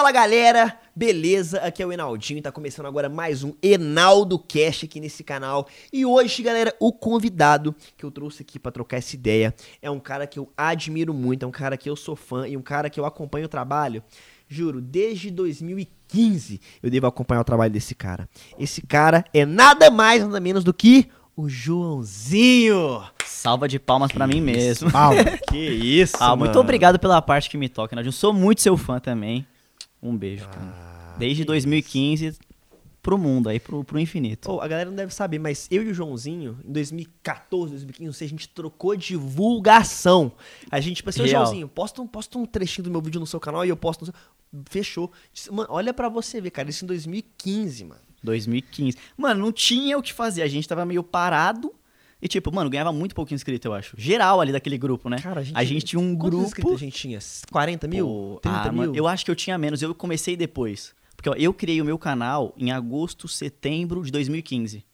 Fala galera, beleza? Aqui é o Enaldinho, tá começando agora mais um Enaldo Cast aqui nesse canal. E hoje, galera, o convidado que eu trouxe aqui pra trocar essa ideia é um cara que eu admiro muito, é um cara que eu sou fã e um cara que eu acompanho o trabalho. Juro, desde 2015 eu devo acompanhar o trabalho desse cara. Esse cara é nada mais, nada menos do que o Joãozinho. Salva de palmas pra mim mesmo. Palma. que isso, Ah, muito mano. obrigado pela parte que me toca, Nadinho. Sou muito seu fã também. Um beijo, cara. Ah, Desde que 2015 pro mundo, aí pro, pro infinito. Ô, a galera não deve saber, mas eu e o Joãozinho, em 2014, 2015, não sei, a gente trocou divulgação. A gente, tipo assim. Joãozinho, posta um, posta um trechinho do meu vídeo no seu canal e eu posto no seu... Fechou. Mano, olha pra você ver, cara, isso em 2015, mano. 2015. Mano, não tinha o que fazer. A gente tava meio parado. E, tipo, mano, ganhava muito pouco inscrito, eu acho. Geral ali daquele grupo, né? Cara, a gente, a gente tinha um grupo. inscritos a gente tinha? 40 mil? Pô, 30 ah, mil? mano, eu acho que eu tinha menos. Eu comecei depois. Porque ó, eu criei o meu canal em agosto, setembro de 2015.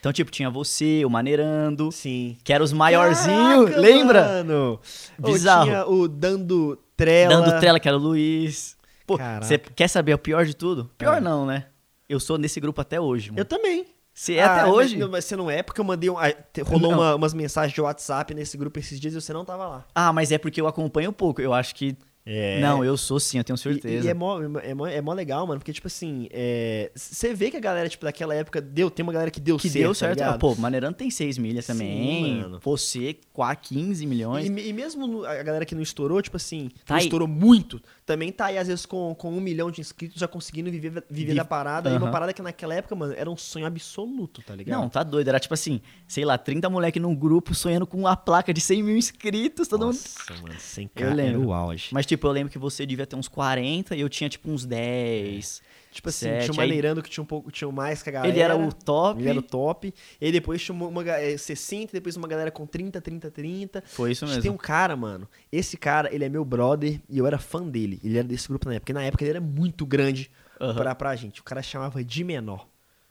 Então, tipo, tinha você, o Maneirando, Sim. que era os maiorzinhos, Caraca, lembra? Mano. Bizarro. tinha o Dando Trela. Dando trela, que era o Luiz. Pô, você quer saber o pior de tudo? Pior Ah. não, né? Eu sou nesse grupo até hoje, mano. Eu também. Você é Ah, até mas- hoje? não, Mas você não é, porque eu mandei um. ah, Rolou uma- umas mensagens de WhatsApp nesse grupo esses dias e você não tava lá. Ah, mas é porque eu acompanho um pouco. Eu acho que. É. Não, eu sou sim, eu tenho E, certeza. e é, mó, é, mó, é mó legal, mano, porque, tipo assim, é, você vê que a galera, tipo, daquela época deu, tem uma galera que deu que certo. deu tá certo. ligado? Ah, Pô, Maneirando tem 6 milhas também. Você, quase 15 milhões. E, e mesmo no- a galera que não estourou, tipo assim, Tá não aí. estourou muito, também tá aí, às vezes, com, com um milhão de inscritos, já conseguindo viver, viver Vive- da parada. E uma parada que naquela época, mano, era um sonho absoluto, tá ligado? Não, tá doido. Era tipo assim, sei lá, 30 moleque num grupo sonhando com a placa de 100 mil inscritos. Todo mundo. Nossa, mano, sem Eu cara, era lembro. o auge. Mas, tipo, eu lembro que você devia ter uns 40 e eu tinha, tipo, uns 10. Tipo assim, sete, tinha um aí- maneirando que tinha um pouco, tinha mais que a galera. Ele era o top. Ele era o top. E aí depois tinha uma, uma ga- eh, 60, depois uma galera com 30, 30, 30. Foi isso mesmo. Tem um cara, mano. Esse cara, ele é meu brother e eu era fã dele. Ele era desse grupo na época. Porque na época ele era muito grande Aham. pra, pra gente. O cara chamava de menor.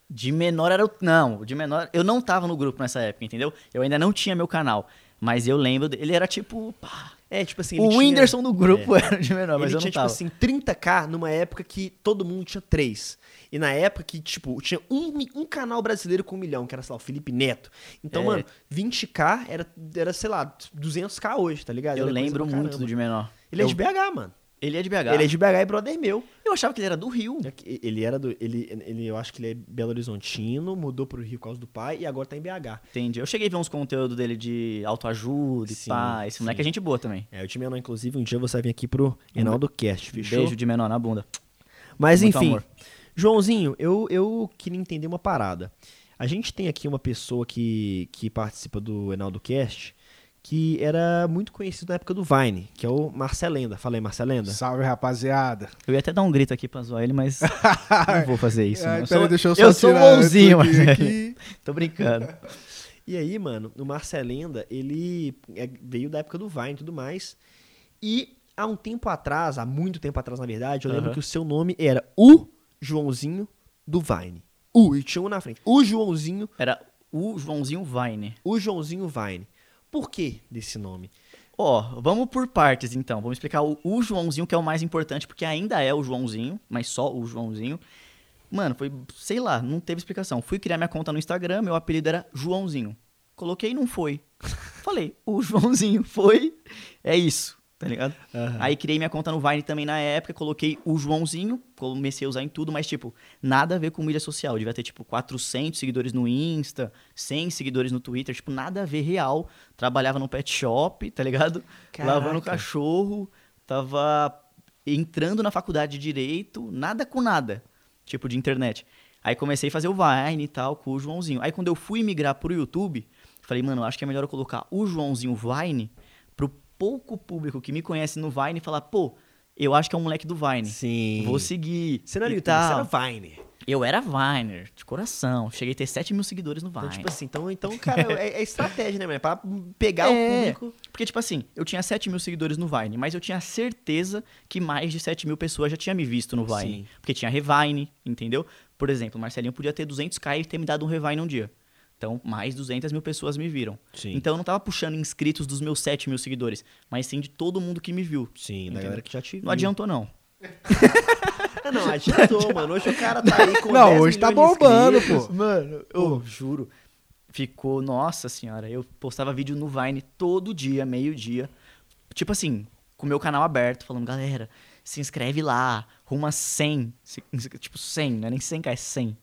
De menor era o. Não, de menor. Eu não tava no grupo nessa época, entendeu? Eu ainda não tinha meu canal. Mas eu lembro. Ele era tipo. pá, É, tipo assim. o tinha- Whindersson do grupo era de menor, mas ele eu tinha, não tava. tipo assim, 30k numa época que todo mundo tinha 3. E na época que, tipo, tinha um, um canal brasileiro com um milhão, que era, sei lá, o Felipe Neto. Então, É. mano, 20k era, era, sei lá, 200k hoje, tá ligado? eu Era coisa lembro muito do de menor. Ele é Eu- de BH, mano. Ele é de BH. Ele é de BH e brother meu. Eu achava que ele era do Rio. Ele era do. Ele, ele, eu acho que ele é Belo Horizontino, mudou pro Rio por causa do pai e agora tá em BH. Entendi. Eu cheguei a ver uns conteúdos dele de autoajuda e Sim, pá. Esse moleque sim. é gente boa também. É, o time menor, inclusive, um dia você vai vir aqui pro Enaldo Cast, fechou? Beijo de menor na bunda. Mas Muito enfim, amor. Joãozinho, eu, eu queria entender uma parada. A gente tem aqui uma pessoa que, que participa do Enaldo Cast que era muito conhecido na época do Vine, que é o Marcelenda. Fala aí, Marcelenda. Salve, rapaziada. Eu ia até dar um grito aqui pra zoar ele, mas não vou fazer isso. Ai. Eu sou, deixa eu só eu sou bonzinho, mas... aqui. Tô brincando. E aí, mano, o Marcelenda, ele é- veio da época do Vine e tudo mais. E há um tempo atrás, há muito tempo atrás, na verdade, eu lembro que o seu nome era o Joãozinho do Vine. O, e tinha um na frente. O Joãozinho, Era o Joãozinho Vine. o Joãozinho Vine. Por que desse nome? Ó, vamos por partes então. Vamos explicar o, o Joãozinho, que é o mais importante, porque ainda é o Joãozinho, mas só o Joãozinho. Mano, foi, sei lá, não teve explicação. Fui criar minha conta no Instagram, meu apelido era Joãozinho. Coloquei e não foi. Falei, o Joãozinho foi, é isso, tá ligado? Aí criei minha conta no Vine também na época, coloquei o Joãozinho, comecei a usar em tudo, mas tipo, nada a ver com mídia social. Eu devia ter tipo 400 seguidores no Insta, 100 seguidores no Twitter, tipo, nada a ver real. Trabalhava no pet shop, tá ligado? Caraca. Lavando cachorro, tava entrando na faculdade de direito, nada com nada, tipo de internet. Aí comecei a fazer o Vine e tal com o Joãozinho. Aí quando eu fui migrar pro YouTube, falei, mano, acho que é melhor eu colocar o Joãozinho Vine pouco público que me conhece no Vine e falar, pô, eu acho que é um moleque do Vine. Sim. Vou seguir. Você não era YouTube, você era Vine. Eu era Viner, de coração. Cheguei a ter 7 mil seguidores no Vine. Então, tipo assim, então, então cara, é, é estratégia, né, mano? É pra pegar É, o público. Porque, tipo assim, eu tinha 7 mil seguidores no Vine, mas eu tinha certeza que mais de 7 mil pessoas já tinham me visto no Vine. Sim. Porque tinha Revine, entendeu? Por exemplo, o Marcelinho podia ter 200k e ter me dado um Revine um dia. Então, mais 200 mil pessoas me viram. Sim. Então, eu não tava puxando inscritos dos meus 7 mil seguidores, mas sim de todo mundo que me viu. Sim, da Entendeu? galera que já te Não adiantou, não. Não, adiantou, mano. Hoje o cara tá aí com Não, 10 hoje tá bombando, inscritos. pô. Mano, eu juro. Ficou, nossa senhora, eu postava vídeo no Vine todo dia, meio-dia. Tipo assim, com o meu canal aberto, falando, galera, se inscreve lá, rumo a 100. se- Tipo, 100, não é nem 100k, é 100.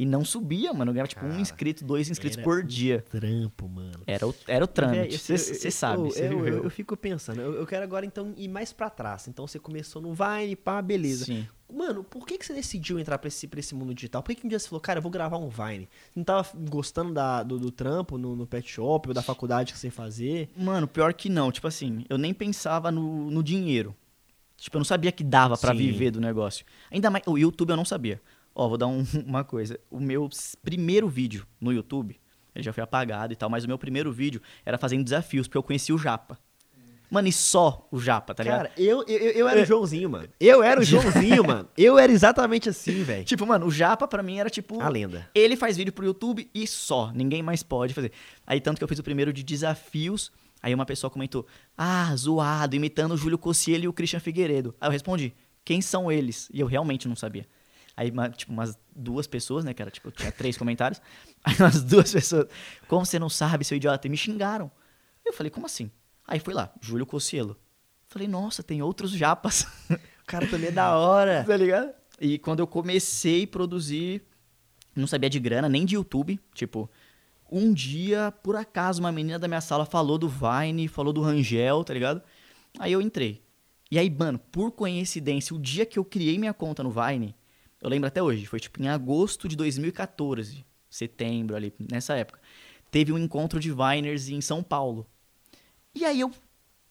E não subia, mano. Eu ganhava tipo um Cara, inscrito, dois inscritos por um dia. Trampo, mano. Era o, era o trâmite. Você sabe, eu- eu, eu, eu fico pensando, eu, quero agora então ir mais pra trás. Então você começou no Vine, pá, beleza. Sim. Mano, por que, que você decidiu entrar pra esse, pra esse mundo digital? Por que, que um dia você falou, cara, eu vou gravar um Vine? Você não tava gostando da, do, do trampo no, no pet shop ou da faculdade que você fazer? Mano, pior que não. Tipo assim, eu nem pensava no, no dinheiro. Tipo, eu não sabia que dava pra Sim. viver do negócio. Ainda mais, o YouTube eu não sabia. Ó, vou dar um- uma coisa. O meu primeiro vídeo no YouTube, ele já foi apagado e tal, mas o meu primeiro vídeo era fazendo desafios, porque eu conheci o Japa. Mano, e só o Japa, tá ligado? Cara, eu, eu, eu era o Joãozinho, mano. Eu era o Joãozinho, mano. Eu era exatamente assim, velho. Tipo, mano, o Japa pra mim era tipo. A lenda. Ele faz vídeo pro YouTube e só. Ninguém mais pode fazer. Aí, tanto que eu fiz o primeiro de desafios. Aí uma pessoa comentou: Ah, zoado, imitando o Júlio Cossiello e o Christian Figueiredo. Aí eu respondi: Quem são eles? E eu realmente não sabia. Aí, tipo, umas duas pessoas, né? Que era, tipo, tinha três comentários. Aí umas duas pessoas: Como você não sabe, seu idiota? E me xingaram. Eu falei: Como assim? Aí fui lá, Júlio Cossiello. Falei: Nossa, tem outros japas. O cara também é da hora. tá ligado? E quando eu comecei a produzir, não sabia de grana, nem de YouTube. Tipo, um dia, por acaso, uma menina da minha sala falou do Vine, falou do Rangel, tá ligado? Aí eu entrei. E aí, mano, por coincidência, o dia que eu criei minha conta no Vine, eu lembro até hoje, foi tipo em agosto de 2014, setembro ali, nessa época. Teve um encontro de Viners em São Paulo. E aí eu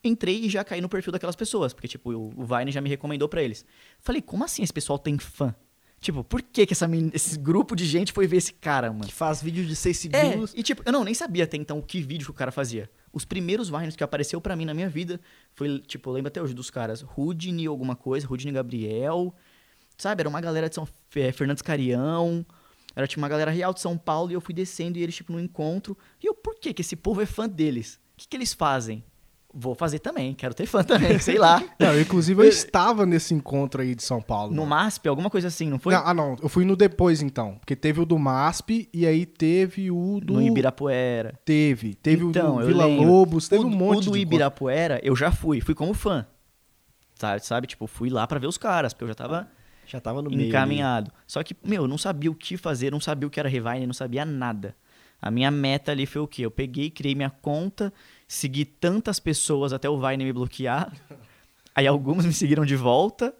entrei e já caí no perfil daquelas pessoas, porque, tipo, o, o Vine já me recomendou pra eles. Falei, como assim esse pessoal tem fã? Tipo, por que, que essa esse grupo de gente foi ver esse cara, mano? Que faz vídeo de 6 É, segundos. e tipo, eu não nem sabia até então o que vídeo que o cara fazia. Os primeiros Vines que apareceu pra mim na minha vida foi, tipo, eu lembro até hoje dos caras, Rudney alguma coisa, Rudney Gabriel, sabe? Era uma galera de São Fe- Fernandes Carião, era tipo uma galera real de São Paulo e eu fui descendo e eles, tipo, no encontro. E eu, por que que esse povo é fã deles? O que que eles fazem? Vou fazer também, quero ter fã também, sei lá. Não, inclusive eu estava nesse encontro aí de São Paulo. No. MASP, alguma coisa assim, não foi? Não, ah, não. Eu fui no depois, então. Porque teve o do MASP e aí teve o do. No Ibirapuera. Teve. Teve Então, o do Vila lembro. Lobos, teve o, um monte O do de Ibirapuera, eu já fui. Fui como fã. Sabe, sabe? Tipo, fui lá pra ver os caras, porque eu já tava Já tava no meio. encaminhado. Só que, meu, eu não sabia o que fazer, não sabia o que era Revine, não sabia nada. A minha meta ali foi o quê? Eu peguei, criei minha conta, segui tantas pessoas até o Vine me bloquear. Aí algumas me seguiram de volta.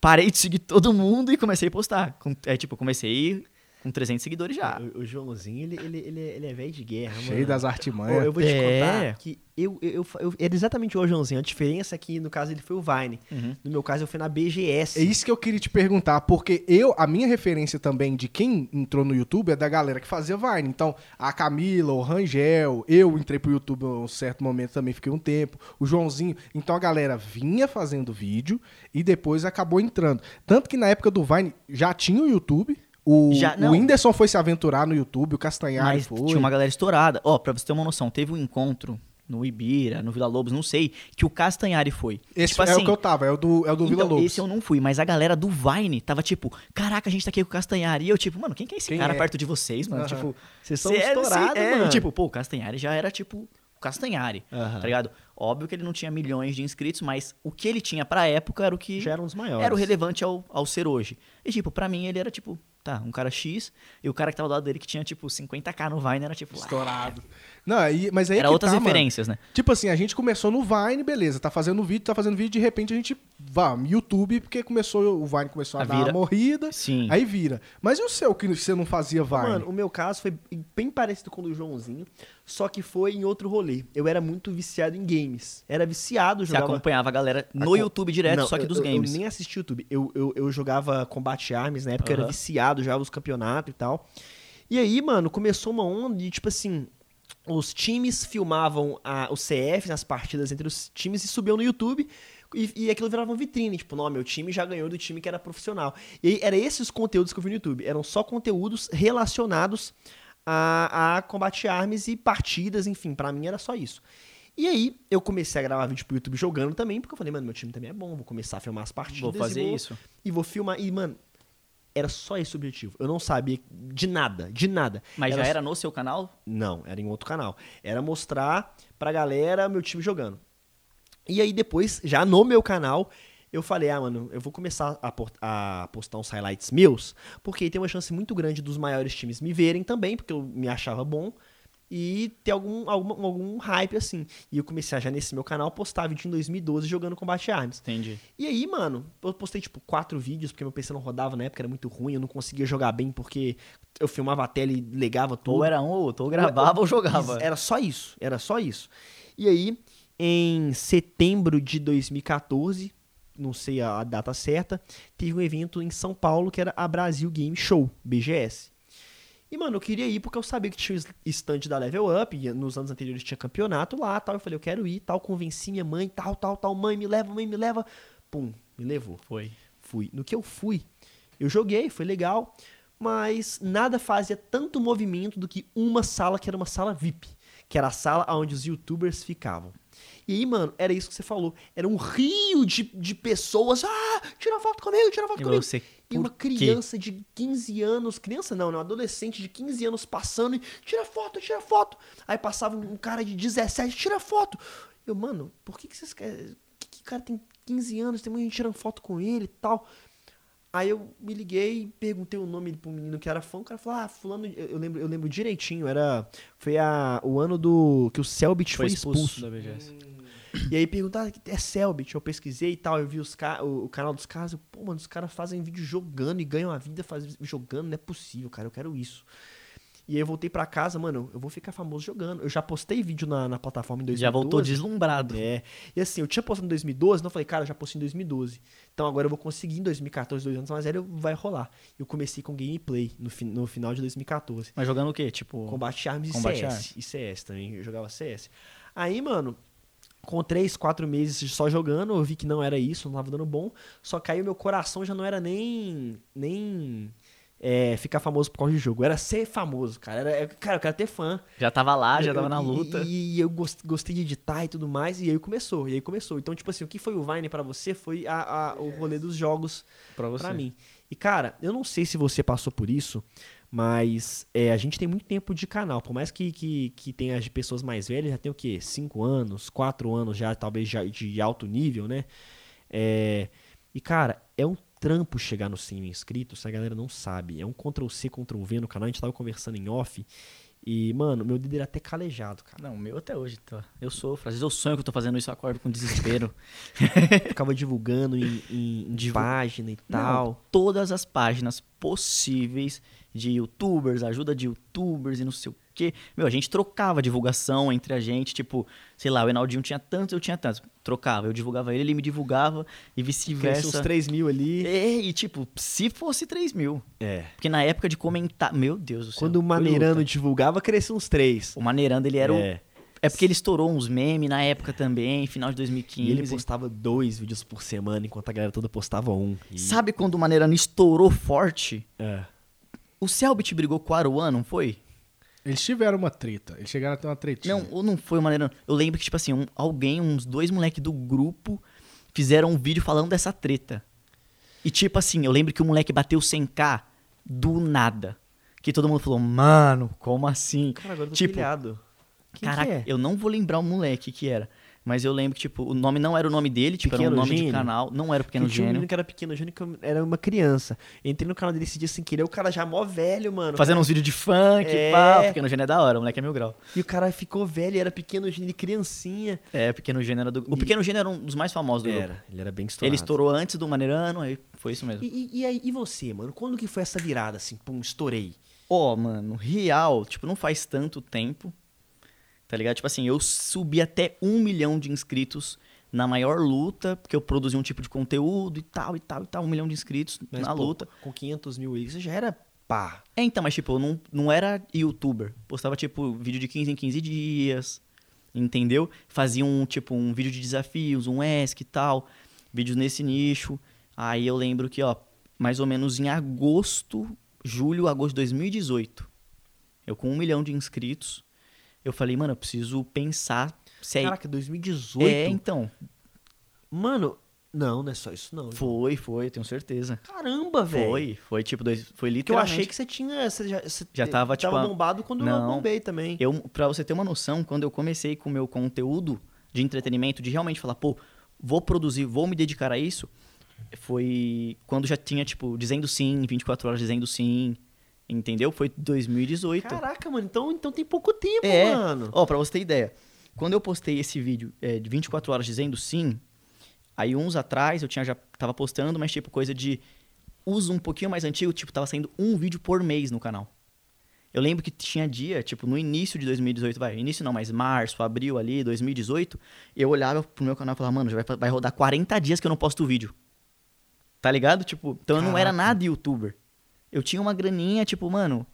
Parei de seguir todo mundo e comecei a postar. É tipo, comecei com 300 seguidores já. O, o Joãozinho, ele, ele, ele, é- ele é velho de guerra, mano. Cheio das artimanhas. eu vou te É. contar que eu, eu, eu, eu- Era exatamente o Joãozinho. A diferença é que, no caso, ele foi o Vine. Uhum. No meu caso, eu fui na BGS. É isso que eu queria te perguntar, porque eu, a minha referência também de quem entrou no YouTube é da galera que fazia Vine. Então, a Camila, o Rangel, eu entrei pro YouTube em um certo momento também, fiquei um tempo, o Joãozinho. Então a galera vinha fazendo vídeo e depois acabou entrando. Tanto que na época do Vine já tinha o YouTube. O, Já- o. Whindersson foi se aventurar no YouTube, o Castanhari Mas foi. tinha uma galera estourada. Ó, pra você ter uma noção, teve um encontro no Ibira, no Vila Lobos, não sei, que o Castanhari foi. Esse tipo é assim, o que eu tava, é o do, é o do Vila então, Lobos. esse eu não fui, mas a galera do Vine tava tipo, caraca, a gente tá aqui com o Castanhari. E eu, tipo, mano, quem que é esse Quem cara é? perto de vocês, mano? Aham. Tipo, Vocês são sério, estourados, é, mano. Tipo, pô, o Castanhari já era tipo o Castanhari, Aham. tá ligado? Óbvio que ele não tinha milhões de inscritos, mas o que ele tinha pra época era o que Já era um dos maiores. era o relevante ao, ao ser hoje. E, tipo, pra mim ele era tipo, tá, um cara X, e o cara que tava do lado dele que tinha, tipo, 50k no Vine era tipo, ah, Estourado. Não, aí, mas aí é era que outras tá, mano. referências, né? Tipo assim, a gente começou no Vine, beleza, tá fazendo vídeo, tá fazendo vídeo, de repente a gente vá, YouTube, porque começou, o Vine começou a, A dar vira. uma morrida, Sim. aí vira. Mas e o seu, que você não fazia Vine? Mano, o meu caso foi bem parecido com o do Joãozinho, só que foi em outro rolê. Eu era muito viciado em games. Era viciado, Você jogava... acompanhava a galera no Acom- YouTube direto, Não, só que eu- dos games. Eu nem assisti YouTube. Eu, eu, eu jogava Combate Arms, na época eu era viciado, jogava os campeonatos e tal. E aí, mano, começou uma onda de, tipo assim, os times filmavam a, os CF nas partidas entre os times e subiam no YouTube. E, e aquilo virava uma vitrine, tipo, não, meu time já ganhou do time que era profissional. E aí, era esses conteúdos que eu vi no YouTube. Eram só conteúdos relacionados a, a Combate Arms e partidas, enfim, pra mim era só isso. E aí, eu comecei a gravar vídeo pro YouTube jogando também, porque eu falei, mano, meu time também é bom, vou começar a filmar as partidas. Vou fazer e isso. E vou filmar. E, mano, era só esse o objetivo. Eu não sabia de nada, de nada. Mas Era já era no seu canal? não, era em outro canal. Era mostrar pra galera meu time jogando. E aí depois, já no meu canal, eu falei, ah, mano, eu vou começar a, a postar uns highlights meus, porque tem uma chance muito grande dos maiores times me verem também, porque eu me achava bom, e ter algum, algum, algum hype assim. E eu comecei a, já nesse meu canal postar vídeo em 2012 jogando Combate Arms. Entendi. E aí, mano, eu postei tipo quatro vídeos, porque meu PC não rodava na época, era muito ruim, eu não conseguia jogar bem porque eu filmava a tela e legava tudo. Ou era um ou outro, ou gravava ou jogava. Era só isso, era só isso. E aí, em setembro de 2014, não sei a, a data certa, teve um evento em São Paulo que era a Brasil Game Show, BGS. E, mano, eu queria ir porque eu sabia que tinha o stand da Level Up, e nos anos anteriores tinha campeonato lá, tal. Eu falei, eu quero ir, tal. Convenci minha mãe, tal, tal, tal. Mãe, me leva, mãe, me leva. Pum, me levou. Foi. Fui. No que eu fui, eu joguei, foi legal, mas nada fazia tanto movimento do que uma sala que era uma sala VIP, que era a sala onde os youtubers ficavam. E aí, mano, era isso que você falou. Era um rio de, de pessoas. Ah, tira foto comigo, tira foto E comigo. você, E uma por quê? criança de 15 anos, criança não, né? Um adolescente de 15 anos passando e tira foto, tira foto. Aí passava um cara de 17, tira foto. Eu, mano, por que, que vocês querem. Que, que cara tem 15 anos, tem muita gente tirando foto com ele e tal. Aí eu me liguei, perguntei o nome pro menino que era fã, o cara falou, ah, fulano, eu eu lembro, eu lembro direitinho, era, foi a, o ano do, que o Selbit foi, expulso. da BGS. E aí perguntaram, é Selbit, eu pesquisei e tal, eu vi os ca- o, o canal dos caras, eu, pô, mano, os caras fazem vídeo jogando e ganham a vida faz, jogando, não é possível, cara, eu quero isso. E aí eu voltei pra casa, mano, eu vou ficar famoso jogando. Eu já postei vídeo na, na plataforma em 2012. Já voltou deslumbrado. É. E assim, eu tinha postado em 2012, então eu falei, cara, eu já postei em 2012. Então agora eu vou conseguir em 2014, dois anos mais velho, vai rolar. Eu comecei com gameplay no, fi- no final de 2014. Mas jogando o quê? Tipo. Combate Arms e Combate CS. Arms. E CS também, eu jogava CS. Aí, mano, com três, quatro meses só jogando, eu vi que não era isso, não tava dando bom. Só que aí o meu coração já não era nem. nem. É, ficar famoso por causa de jogo. Era ser famoso, cara. Era, é, cara, eu quero ter fã. Já tava lá, já Eu- tava na e- luta. E, eu gos- gostei de editar e tudo mais, e aí começou, e aí começou. Então, tipo assim, o que foi o Vine pra você foi a, a- o rolê dos jogos Pra você. pra mim. E, cara, eu não sei se você passou por isso, mas é, a gente tem muito tempo de canal. Por mais que, que, que tenha as pessoas mais velhas, já tem o quê? Cinco anos, quatro anos já, talvez já de alto nível, né? É, e, cara, é um trampo chegar no 100 mil inscritos, a galera não sabe. É um Ctrl-C, Ctrl-V no canal, a gente tava conversando em off. E, mano, meu dedo era até calejado, cara. Não, o meu até hoje, tá. Eu sofro. Às vezes eu sonho que eu tô fazendo isso, eu acordo com desespero. Ficava divulgando em, em, em página e Não, tal. todas as páginas possíveis de youtubers, ajuda de youtubers e não sei o quê. Meu, a gente trocava divulgação entre a gente, tipo, sei lá, o Enaldinho tinha tantos, eu tinha tantos. Trocava, eu divulgava ele, ele me divulgava e Cresceu uns vice-versa. 3 mil ali. É, e tipo, se fosse 3 mil. É. Porque na época de comentar. Meu Deus do céu. Quando o luta. divulgava, crescia uns 3. O Maneirando, ele era o. É. É porque ele estourou uns memes na época também, final de 2015. E ele postava dois vídeos por semana, enquanto a galera toda postava um. E- Sabe quando o Maneirano estourou forte? É. O Selbit brigou com o Aruan, não foi? Eles tiveram uma treta. Eles chegaram a ter uma tretinha. Não, ou não foi o Maneirano. Eu lembro que, tipo assim, um- alguém, uns dois moleques do grupo, fizeram um vídeo falando dessa treta. E tipo assim, eu lembro que o moleque bateu 100k do nada. Que todo mundo falou, mano, como assim? Cara, agora eu tô Tipo, pilhado. Quem Caraca, que é? eu não vou lembrar o moleque que era. Mas eu lembro que, tipo, o nome não era o nome dele, tipo, era Pequeno um nome Gênio? de canal. Não era o Pequeno Porque tinha um Gênio. menino que era pequeno gênio que eu era uma criança. Entrei no canal dele esse dia sem querer, o cara já mó velho, mano. Fazendo uns vídeos de funk, É. pá. O Pequeno Gênio é da hora, o moleque é mil grau. E o cara ficou velho, era pequeno gênio, criancinha. É, o Pequeno Gênio era do... O Pequeno Gênio era um dos mais famosos do grupo. Era, ele era bem estourado. Ele estourou antes do Maneirano, aí foi isso mesmo. E, e, e aí, e você, mano? Quando que foi essa virada, assim, pum, estourei? Ó, mano, real, tipo, não faz tanto tempo, tá ligado? Tipo assim, eu subi até um milhão de inscritos na maior luta, porque eu produzi um tipo de conteúdo e tal, e tal, e tal, um milhão de inscritos Mas, na pô, luta. Com 500 mil aí, você já era pá. É, então, mas tipo, eu não, não era youtuber. Postava, tipo, vídeo de 15 em 15 dias, entendeu? Fazia um, tipo, um vídeo de desafios, um ESC e tal, vídeos nesse nicho. Aí eu lembro que, ó, mais ou menos em agosto, julho, agosto de 2018, eu com um milhão de inscritos, eu falei, mano, eu preciso pensar Se é- Caraca, 2018. É, então. Mano, não, não é só isso não. Foi, foi, eu tenho certeza. Caramba, velho. Foi, foi tipo, dois, foi Porque eu literalmente. achei que você tinha. Você já, você Já tava, tipo, a- bombado quando eu Não. bombei também. Eu, pra você ter uma noção, quando eu comecei com o meu conteúdo de entretenimento, de realmente falar, pô, vou produzir, vou me dedicar a isso, foi quando já tinha, tipo, dizendo sim, 24 horas dizendo sim, entendeu? Foi 2018. Caraca, mano, então, então tem pouco tempo, É, mano. ó, pra você ter ideia, quando eu postei esse vídeo é, de 24 horas dizendo sim, aí uns atrás eu tinha já tava postando, mas tipo, coisa de uso um pouquinho mais antigo, tipo, tava saindo um vídeo por mês no canal. Eu lembro que tinha dia, tipo, no início de 2018, vai, início não, mas março, abril ali, 2018, eu olhava pro meu canal e falava, mano, já vai, vai rodar 40 dias que eu não posto vídeo. Tá ligado? Tipo, então eu não era Caraca. nada youtuber. Eu tinha uma graninha, tipo, mano,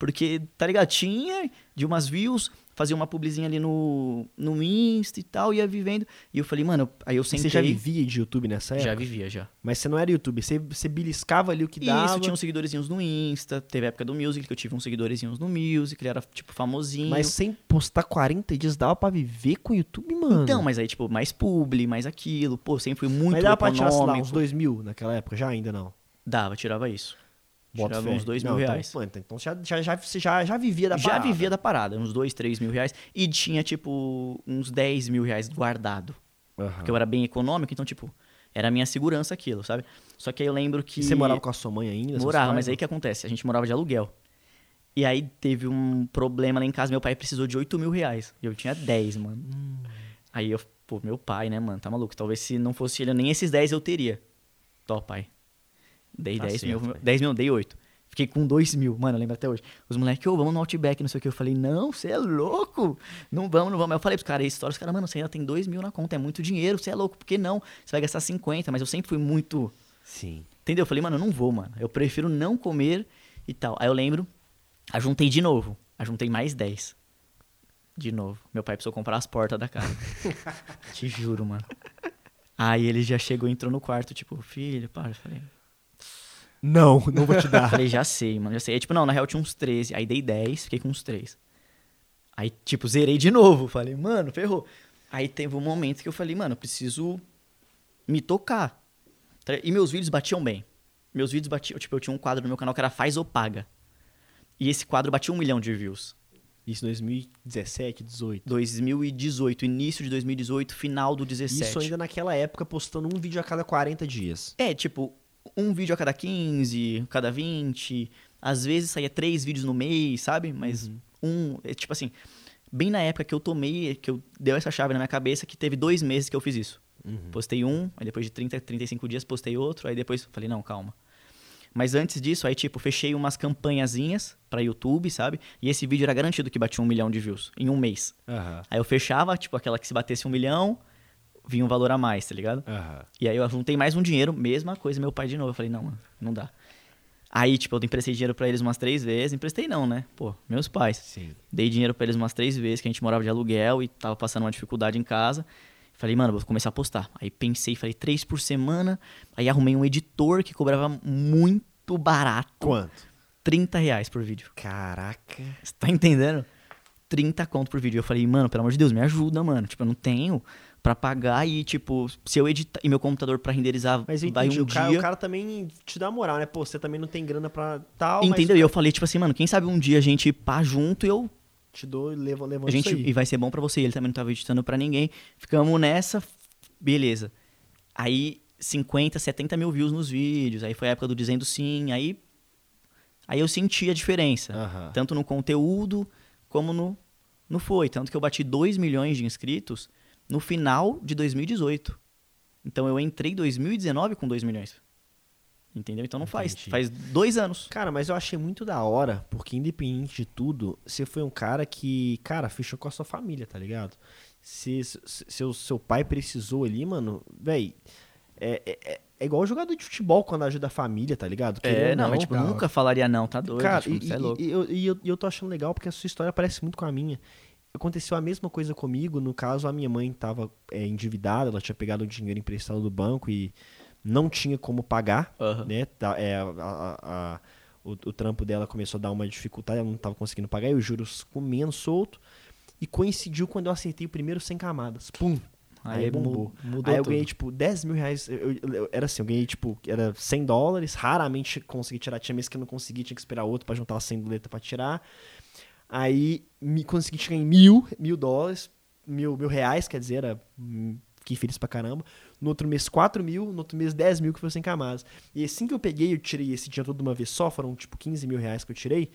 porque, tá ligado? Tinha de umas views, fazia uma publizinha ali no, no Insta e tal, ia vivendo. E eu falei, mano, aí eu Você sentei... já vivia de YouTube nessa época? Já vivia, já. Mas você não era YouTube, você, você beliscava ali o que dava. Isso, tinha uns seguidorzinhos no Insta, teve a época do Music, que eu tive uns seguidorzinhos no Music, ele era, tipo, famosinho. Mas sem postar 40 dias dava pra viver com o YouTube, mano. Então, mas aí, tipo, mais publi, mais aquilo. Pô, sempre fui muito Mas dava pra tirar, sei lá, econômico. uns 2 mil naquela época? Já ainda não. Dava, tirava isso. Bota tirava fé. uns dois Não, mil então, reais. pô, então já, já, já, você já, já vivia da Já parada. vivia da parada, uns dois, três mil reais. E tinha, tipo, uns 10 mil reais guardado. Aham. Porque eu era bem econômico, então, tipo, era a minha segurança aquilo, sabe? Só que aí eu lembro que. E você morava com a sua mãe ainda? Morava, mas aí o que acontece? A gente morava de aluguel. E aí teve um problema lá em casa, meu pai precisou de 8 mil reais. E eu tinha 10, mano. Hum. Aí eu, pô, meu pai, né, mano, tá maluco? Talvez se não fosse ele, nem esses 10 eu teria. Tó, pai. Dei Tá 10 certo, mil. pai. 10 mil, dei 8. Fiquei com 2 mil, mano, eu lembro até hoje. Os moleques, ô, vamos no Outback, não sei o que. Eu falei, não, você é louco. Não vamos, não vamos. Aí Eu falei pros caras, história, os caras, mano, você ainda tem 2 mil na conta, é muito dinheiro, você é louco, por que não? Você vai gastar 50, mas eu sempre fui muito. Sim. Entendeu? Eu falei, mano, eu não vou, mano. Eu prefiro não comer e tal. Aí eu lembro, ajuntei de novo. Ajuntei mais 10. De novo. Meu pai precisou comprar as portas da casa. Te juro, mano. Aí ele já chegou, entrou no quarto, tipo, filho, para. Eu falei, Não, não vou te dar. falei, já sei, mano, já sei. Aí, tipo, não, na real tinha uns 13. Aí dei 10, fiquei com uns 3. Aí, tipo, zerei de novo. Falei, mano, ferrou. Aí teve um momento que eu falei, mano, eu preciso me tocar. Tá- E meus vídeos batiam bem. Meus vídeos batiam, tipo, eu tinha um quadro no meu canal que era Faz ou Paga. E esse quadro batia um milhão de views. Isso 2017, 18. 2018, início de 2018, final do 17. Isso ainda naquela época, postando um vídeo a cada 40 dias. É, tipo, um vídeo a cada 15, cada 20. Às vezes saía três vídeos no mês, sabe? Mas um. é, tipo assim, bem na época que eu tomei, que eu deu essa chave na minha cabeça, que teve dois meses que eu fiz isso. Postei um, aí depois de 30, 35 dias postei outro, aí depois falei, não, calma. Mas antes disso, aí, tipo, fechei umas campanhazinhas pra YouTube, sabe? E esse vídeo era garantido que batia um milhão de views em um mês. Aham. Aí eu fechava, tipo, aquela que se batesse um milhão, vinha um valor a mais, tá ligado? Aham. E aí eu juntei mais um dinheiro, mesma coisa, meu pai de novo. Eu falei, não, mano, não dá. Aí, tipo, eu emprestei dinheiro pra eles umas três vezes. Emprestei não, né? Pô, meus pais. Sim. Dei dinheiro pra eles umas três vezes, que a gente morava de aluguel e tava passando uma dificuldade em casa. Falei, mano, vou começar a postar. Aí pensei, falei, três por semana. Aí arrumei um editor que cobrava muito barato. Quanto? 30 reais por vídeo. Caraca. Você tá entendendo? 30 conto por vídeo. Eu falei, mano, pelo amor de Deus, me ajuda, mano. Tipo, eu não tenho pra pagar e, tipo, se eu editar. E meu computador pra renderizar Mas vai entendi, um o, cara, dia. o cara também te dá moral, né? Pô, você também não tem grana pra tal, Entendeu? E mas eu falei, tipo assim, mano, quem sabe um dia a gente pá junto e eu. te dou e levo, levo A gente, isso aí. e vai ser bom pra você. Ele também não tava editando pra ninguém. Ficamos nessa, beleza. Aí, 50, 70 mil views nos vídeos. Aí foi a época do Dizendo Sim. Aí, aí eu senti a diferença. Aham. Tanto no conteúdo como no, no foi. Tanto que eu bati 2 milhões de inscritos no final de 2018. Então eu entrei em 2019 com 2 milhões. Entendeu? Então não faz. Entendi. Faz dois anos. Cara, mas eu achei muito da hora, porque independente de tudo, você foi um cara que, cara, fechou com a sua família, tá ligado? Se, se- seu, seu pai precisou ali, mano, véi, é, é, é- é igual jogador de futebol quando ajuda a família, tá ligado? É, ou não, mas tipo, nunca falaria não, tá doido. Cara, tipo, e, é louco. e eu, e eu, e eu tô achando legal porque a sua história parece muito com a minha. Aconteceu a mesma coisa comigo, no caso a minha mãe tava é, endividada, ela tinha pegado o dinheiro emprestado do banco e não tinha como pagar, Aham. né? Tá, é, a- a- a- o, o trampo dela começou a dar uma dificuldade, ela não tava conseguindo pagar, e os juros comendo solto. E coincidiu quando eu acertei o primeiro 100 camadas. Pum! Aí, Aí bombou. mu- mudou Aí eu tudo. ganhei, tipo, 10 mil reais. Eu, eu- eu- era assim, eu ganhei, tipo, era 100 dólares. Raramente consegui tirar. Tinha mês que eu não consegui, tinha que esperar outro pra juntar as 100 letras pra tirar. Aí me consegui tirar em mil, mil dólares. Mil, mil reais, quer dizer, era. hum, Fiquei feliz pra caramba. No outro mês, 4 mil. No outro mês, 10 mil, que foi sem camadas. E assim que eu peguei, eu tirei esse dinheiro todo de uma vez só. Foram, tipo, 15 mil reais que eu tirei.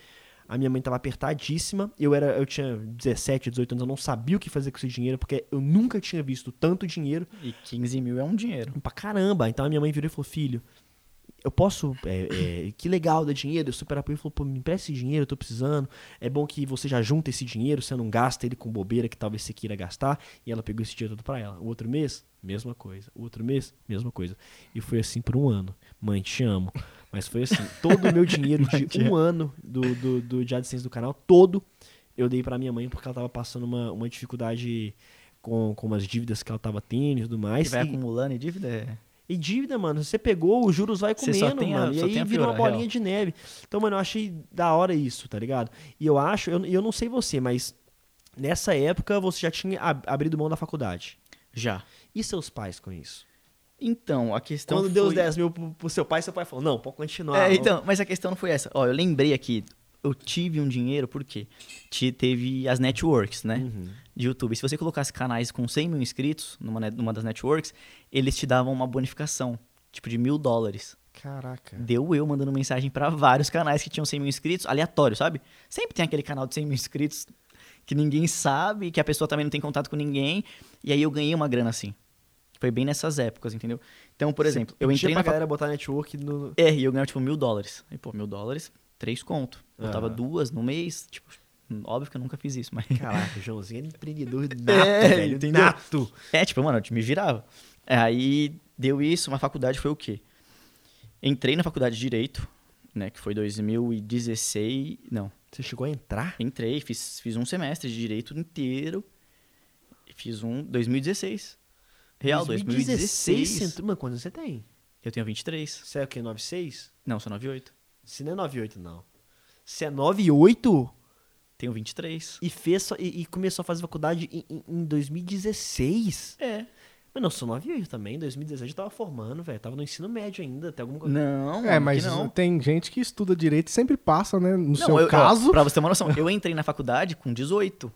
A minha mãe tava apertadíssima. Eu era, eu tinha 17, 18 anos, eu não sabia o que fazer com esse dinheiro, porque eu nunca tinha visto tanto dinheiro E 15 mil é um dinheiro. pra caramba. Então a minha mãe virou e falou: Filho, eu posso. é, é, que legal dar dinheiro. Eu super apoio. Falou: Pô, me empresta esse dinheiro, eu tô precisando. É bom que você já junta esse dinheiro, você não gasta ele com bobeira que talvez você queira gastar. E ela pegou esse dinheiro todo pra ela. O outro mês, mesma coisa. O outro mês, mesma coisa. E foi assim por um ano. Mãe, te amo. Mas foi assim: todo o meu dinheiro de um ano do, do, do de AdSense do canal, todo, eu dei pra minha mãe porque ela tava passando uma, uma dificuldade. Com, com umas dívidas que ela tava tendo e tudo E mais. vai e- acumulando e dívida é... e dívida, mano, você pegou, os juros vai comendo, tem mano. E aí vira uma piora, bolinha real. de neve. Então, mano, eu achei da hora isso, tá ligado? E eu acho, eu, eu não sei você, mas nessa época você já tinha ab- abrido mão da faculdade. Já. E seus pais com isso? Então, a questão Quando deu os foi... 10 mil pro, seu pai, seu pai falou, não, pode continuar. É, então, mas a questão não foi essa. Ó, eu lembrei aqui, eu tive um dinheiro porque te- teve as networks, né? Uhum. De YouTube. Se você colocasse canais com 100 mil inscritos numa, numa das networks, eles te davam uma bonificação, tipo de mil dólares. Caraca. Deu eu mandando mensagem pra vários canais que tinham 100 mil inscritos, aleatório, sabe? Sempre tem aquele canal de 100 mil inscritos que ninguém sabe, que a pessoa também não tem contato com ninguém, e aí eu ganhei uma grana assim. Foi bem nessas épocas, entendeu? Então, por exemplo, eu entrei pra na galera botar network no... É, e eu ganhava, tipo, mil dólares. Aí, pô, mil dólares, três conto. Botava Aham. duas no mês, tipo, óbvio que eu nunca fiz isso, mas... Caraca, o Joãozinho é empreendedor nato, É, velho. entendeu? Nato. É, tipo, mano, eu me virava. É, Aí deu isso, uma faculdade foi o quê? Entrei na faculdade de Direito, né, que foi 2016, não, Você chegou a entrar? entrei, fiz, fiz um semestre de Direito inteiro, fiz um 2016. Real, 2016. você entrou- Mano, quantos você tem? Eu tenho 23. Você é o quê, 96? Não, sou 98. Você não é 98, não. Você é 98 Tenho 23. e, fez e, e começou a fazer faculdade em, em- em 2016? É. Mano, eu sou 98 também. Em 2017 eu tava formando, velho. Tava no ensino médio ainda. Tem alguma coisa. Não, É, mas não. tem gente que estuda direito e sempre passa, né? No Não, seu eu, caso. Pra você ter uma noção, eu entrei na faculdade com 18.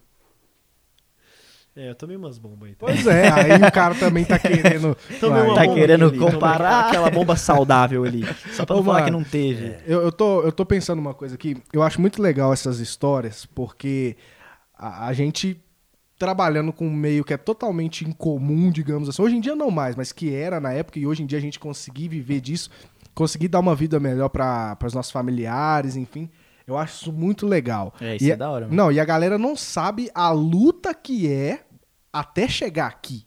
É, eu tomei umas bombas aí. Pois é, aí o cara também tá querendo. Tomei uma Tá bomba querendo ali, comparar? Aquela bomba saudável ali. Só pra Ô, não falar mano, que não teve. Eu, eu, tô, eu tô pensando uma coisa aqui. Eu acho muito legal essas histórias, porque a, a gente trabalhando com um meio que é totalmente incomum, digamos assim. Hoje em dia não mais, mas que era na época e hoje em dia a gente conseguir viver disso, conseguir dar uma vida melhor para os nossos familiares, enfim. Eu acho isso muito legal. É, isso E é da hora, mano. Não, e a galera não sabe a luta que é até chegar aqui.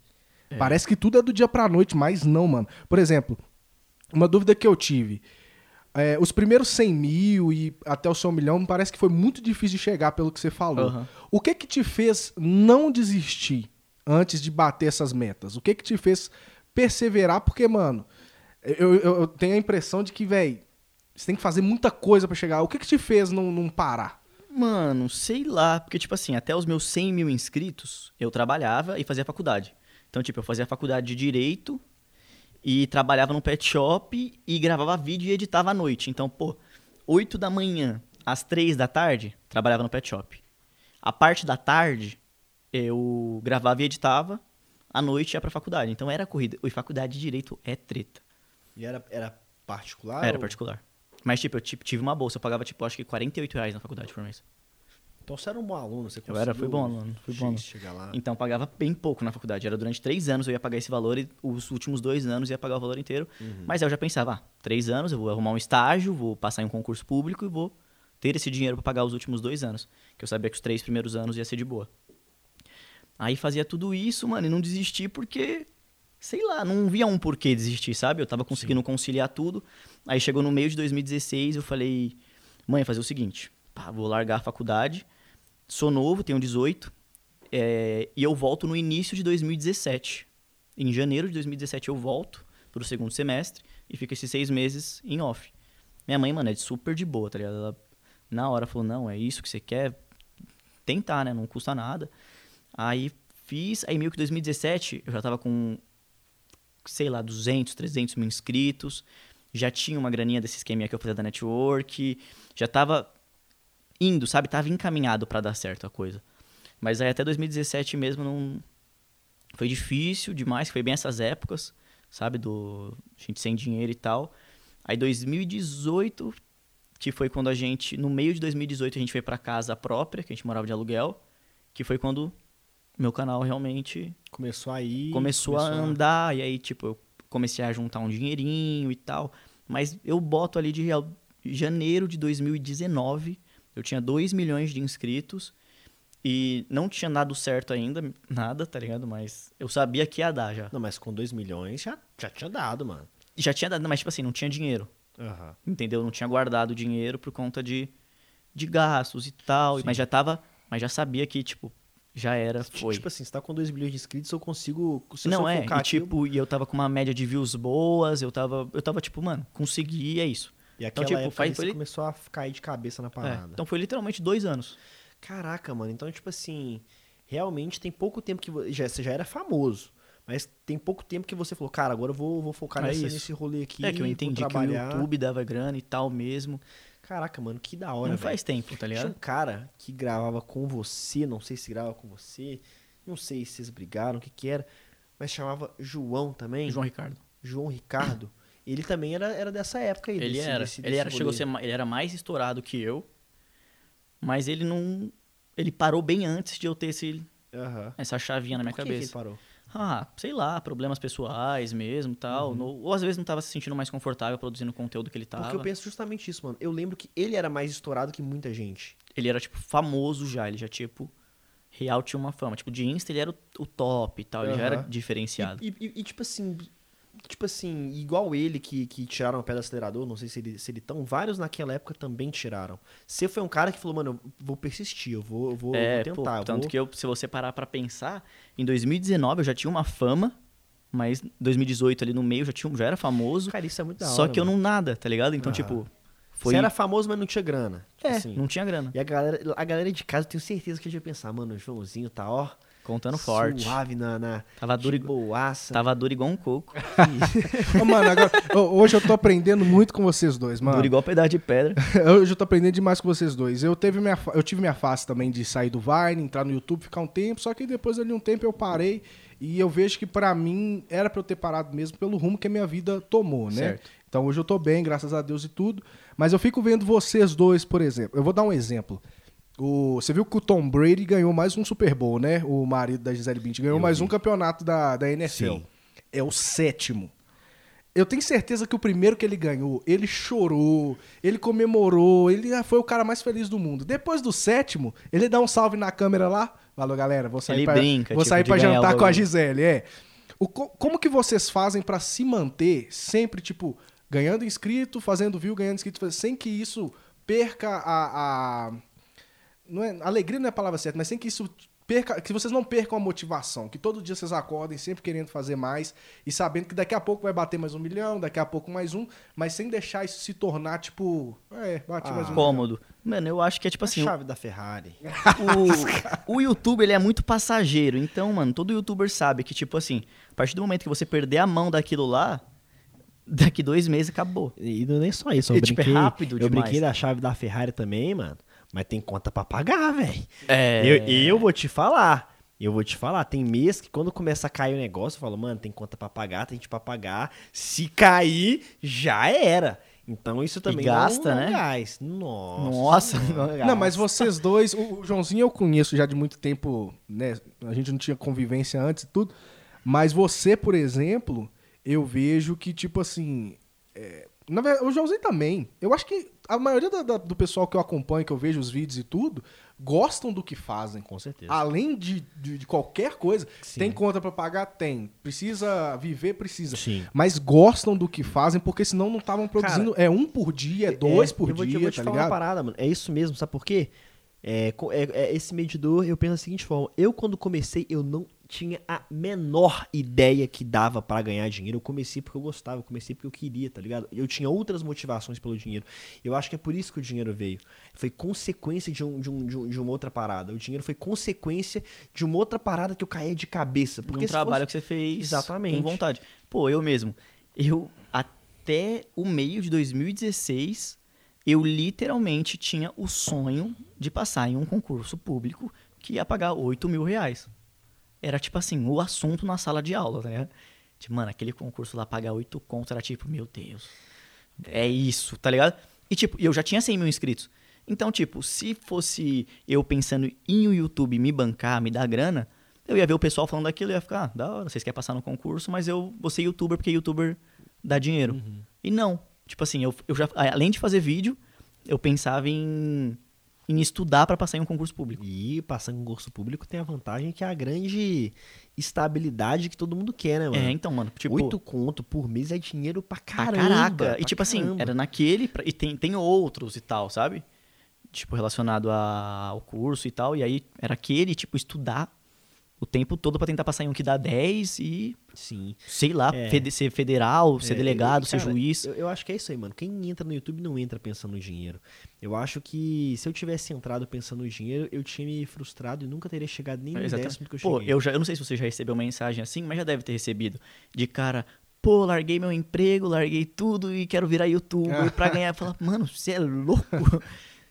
É. Parece que tudo é do dia pra noite, mas não, mano. Por exemplo, uma dúvida que eu tive. É, os primeiros 100 mil e até o seu milhão, me parece que foi muito difícil de chegar pelo que você falou. Aham. O que que te fez não desistir antes de bater essas metas? O que que te fez perseverar? Porque, mano, eu, eu- eu tenho a impressão de que, velho, você tem que fazer muita coisa pra chegar. O que que te fez não, não parar? Mano, sei lá. Porque, tipo assim, até os meus 100 mil inscritos, eu trabalhava e fazia faculdade. Então, tipo, eu fazia faculdade de Direito e trabalhava no pet shop e gravava vídeo e editava à noite. Então, pô, 8 da manhã às 3 da tarde, trabalhava no pet shop. A parte da tarde, eu gravava e editava, à noite ia pra faculdade. Então, era corrida. E faculdade de Direito é treta. E era, era particular? Era ou- particular. Mas, tipo, eu tipo, tive uma bolsa. Eu pagava, tipo, acho que 48 reais na faculdade por mês. Então você era um bom aluno, você Eu era, fui bom conseguiu aluno, fui bom aluno. chegar lá. Então pagava bem pouco na faculdade. Era durante três anos eu ia pagar esse valor e os últimos dois anos eu ia pagar o valor inteiro. Uhum. Mas aí eu já pensava, ah, três anos eu vou arrumar um estágio, vou passar em um concurso público e vou ter esse dinheiro para pagar os últimos dois anos. Que eu sabia que os três primeiros anos ia ser de boa. Aí fazia tudo isso, mano, e não desisti porque, sei lá, não via um porquê desistir, sabe? Eu tava conseguindo conciliar tudo. Aí chegou no meio de 2016, eu falei, mãe, fazer o seguinte, pá, vou largar a faculdade, sou novo, tenho 18, é, e eu volto no início de 2017. Em janeiro de 2017 eu volto pro segundo semestre e fico esses seis meses em off. Minha mãe, mano, é super de boa, tá ligado? Ela, na hora, falou, não, é isso que você quer? Tentar, né? Não custa nada. Aí fiz, aí meio que 2017 eu já tava com, sei lá, 200, 300 mil inscritos, já tinha uma graninha desse esquema que eu fazia da network, já tava indo, sabe? Tava encaminhado pra dar certo a coisa. Mas aí até 2017 mesmo não. Foi difícil demais, foi bem essas épocas, sabe? Do gente sem dinheiro e tal. Aí 2018, que foi quando a gente. No meio de 2018 a gente foi pra casa própria, que a gente morava de aluguel. Que foi quando meu canal realmente Começou aí. começou, a andar. E aí, tipo, eu comecei a juntar um dinheirinho e tal. Mas eu boto ali de real. Janeiro de 2019, eu tinha 2 milhões de inscritos. E não tinha dado certo ainda, nada, tá ligado? Mas eu sabia que ia dar já. Não, mas com 2 milhões já, já tinha dado, mano. Já tinha dado, mas tipo assim, não tinha dinheiro. Aham. Entendeu? Não tinha guardado dinheiro por conta de, de gastos e tal. Mas já tava. Mas já sabia que, tipo, já era, foi. Tipo assim, você tá com 2 milhões de inscritos, eu consigo. Se não é, e aqui, eu- tipo, e eu tava com uma média de views boas, eu tava, eu tava tipo, mano, consegui, é isso. E então, aquela tipo, época faz- foi começou a cair de cabeça na É, parada. então foi literalmente dois anos. Caraca, mano. Então, tipo assim, realmente tem pouco tempo que já, você já era famoso. Mas tem pouco tempo que você falou, cara, agora eu vou, vou focar É nessa- nesse rolê aqui. é que eu entendi que o. YouTube dava grana e tal mesmo. Caraca, mano, que da hora, não velho. faz tempo, tá Tinha um ligado? cara que gravava com você, não sei se grava com você, não sei se vocês brigaram, o que que era, mas chamava João também, João Ricardo. João Ricardo. Ele também era, era dessa época aí. Ele desse- era, desse- ele desse era, chegou ser, ele era mais estourado que eu, mas ele não, ele parou bem antes de eu ter esse, Aham. essa chavinha na minha Por que que cabeça. ele parou? Ah, sei lá, problemas pessoais mesmo, tal. Uhum. no- ou às vezes não tava se sentindo mais confortável produzindo o conteúdo que ele tava. Porque eu penso justamente isso, mano. Eu lembro que ele era mais estourado que muita gente. ele era, tipo, famoso já. Ele já, tipo, real tinha uma fama. Tipo, de Insta ele era o, o top e tal. Ele já era diferenciado. E, e- e, tipo assim, tipo assim, igual ele que, que tiraram o pé do acelerador, não sei se ele, se ele tão, vários naquela época também tiraram. Você foi um cara que falou, mano, eu vou persistir, eu vou, eu vou, é, vou pô, tentar. eu tanto vou... que eu, se você parar pra pensar, em 2019 eu já tinha uma fama, mas 2018 ali no meio já, tinha, já era famoso. Cara, isso é muito da hora. só que eu não nada, tá ligado? Então, Aham. tipo, foi... Você era famoso, mas não tinha grana. Tipo É, assim. não tinha grana. E a galera, a galera de casa, eu tenho certeza que ia pensar, mano, o Joãozinho tá, ó, Contando forte. suave na, na Tava duro, boaça. tava duro igual um coco. Ô, mano, agora, hoje eu tô aprendendo muito com vocês dois, mano. Duro igual pedaço de pedra. Hoje eu tô aprendendo demais com vocês dois. Eu, teve minha, eu tive minha fase também de sair do Vine, entrar no YouTube, ficar um tempo, só que depois ali um tempo eu parei e eu vejo que pra mim era pra eu ter parado mesmo pelo rumo que a minha vida tomou, né? Certo. Então hoje eu tô bem, graças a Deus e tudo. Mas eu fico vendo vocês dois, por exemplo. Eu vou dar um exemplo. O, você viu que o Tom Brady ganhou mais um Super Bowl, né? O marido da Gisele Bündchen ganhou Eu mais vi. um campeonato da, da NFL. Sim. É o sétimo. Eu tenho certeza que o primeiro que ele ganhou, ele chorou, ele comemorou, ele foi o cara mais feliz do mundo. Depois do sétimo, ele dá um salve na câmera lá. Falou, galera, vou sair Ele pra, brinca, vou tipo, sair pra jantar com a. Gisele, é. O co- como que vocês fazem pra se manter sempre, tipo, ganhando inscrito, fazendo view, ganhando inscrito, sem que isso perca a... a- não é, alegria não é a palavra certa, mas sem que isso perca, que vocês não percam a motivação, que todo dia vocês acordem sempre querendo fazer mais e sabendo que daqui a pouco vai bater mais um milhão, daqui a pouco mais um, mas sem deixar isso se tornar tipo, é, bate Ah. mais um Cômodo. Mano, eu acho que é tipo A assim, o- chave da Ferrari. o, o YouTube ele é muito passageiro. Então, mano, todo youtuber sabe que, tipo assim, a partir do momento que você perder a mão daquilo lá, daqui dois meses acabou. E não é nem só isso, eu E, tipo, é brinquei, rápido eu demais. brinquei da chave da Ferrari também, mano. Mas tem conta pra pagar, velho. É. Eu, eu vou te falar. Eu vou te falar, tem mês que quando começa a cair o negócio, eu falo, mano, tem conta pra pagar, tem gente pra pagar. Se cair, já era. Então isso também gasta, não, né? não gás. Nossa. Nossa, não Não, mas vocês dois, o o Joãozinho eu conheço já de muito tempo, né? A gente não tinha convivência antes e tudo. Mas você, por exemplo, eu vejo que, tipo assim. é, na verdade, o Joãozinho também. Eu acho que a maioria da- da- do pessoal que eu acompanho, que eu vejo os vídeos e tudo, gostam do que fazem. Com certeza. Além de, de, de qualquer coisa, Sim. tem conta pra pagar? Tem. Precisa viver? Precisa. Sim. Mas gostam do que fazem, porque senão não estavam produzindo. é um por dia, é dois É, por eu vou dia, te, eu vou te tá falar ligado? uma parada, mano. É isso mesmo, sabe por quê? É, é- é esse medidor, eu penso da seguinte forma. Eu, quando comecei, eu não tinha a menor ideia que dava pra ganhar dinheiro. Eu comecei porque eu gostava, eu comecei porque eu queria, tá ligado? Eu tinha outras motivações pelo dinheiro. Eu acho que é por isso que o dinheiro veio. Foi consequência de, um, de, um, de, um- de uma outra parada. O dinheiro foi consequência de uma outra parada que eu caía de cabeça. Porque um trabalho fosse- que você fez Exatamente. com vontade. Pô, eu mesmo. Eu, até o meio de 2016, eu literalmente tinha o sonho de passar em um concurso público que ia pagar 8 mil reais. Era tipo assim, o assunto na sala de aula, né? Tipo, mano, aquele concurso lá pagar 8 contos era tipo, meu Deus. É isso, tá ligado? E tipo, eu já tinha 100 mil inscritos. Então, tipo, se fosse eu pensando em o YouTube me bancar, me dar grana, eu ia ver o pessoal falando daquilo e ia ficar, ah, da hora, vocês querem passar no concurso, mas eu vou ser youtuber porque youtuber dá dinheiro. E não. Tipo assim, eu, eu já, além de fazer vídeo, eu pensava em, em estudar pra passar em um concurso público. E passar em concurso público tem a vantagem que é a grande estabilidade que todo mundo quer, né, mano? É, então, mano, tipo... Oito conto por mês é dinheiro pra Pra caramba. caraca. pra E tipo assim, caramba. era naquele. pra- E tem, tem outros e tal, sabe? Tipo, relacionado a- ao curso e tal. E aí era aquele, tipo, estudar o tempo todo pra tentar passar em um que dá 10 e, Sim. sei lá, É. fede- ser federal, ser É, delegado, eu- ser cara, juiz. Eu, eu acho que é isso aí, mano. Quem entra no YouTube não entra pensando no dinheiro. Eu acho que se eu tivesse entrado pensando no dinheiro, eu tinha me frustrado e nunca teria chegado nem no Exatamente. décimo que eu Pô, cheguei. eu, já, eu não sei se você já recebeu uma mensagem assim, mas já deve ter recebido. De cara, pô, larguei meu emprego, larguei tudo e quero virar youtuber pra ganhar. Fala, mano, você é louco?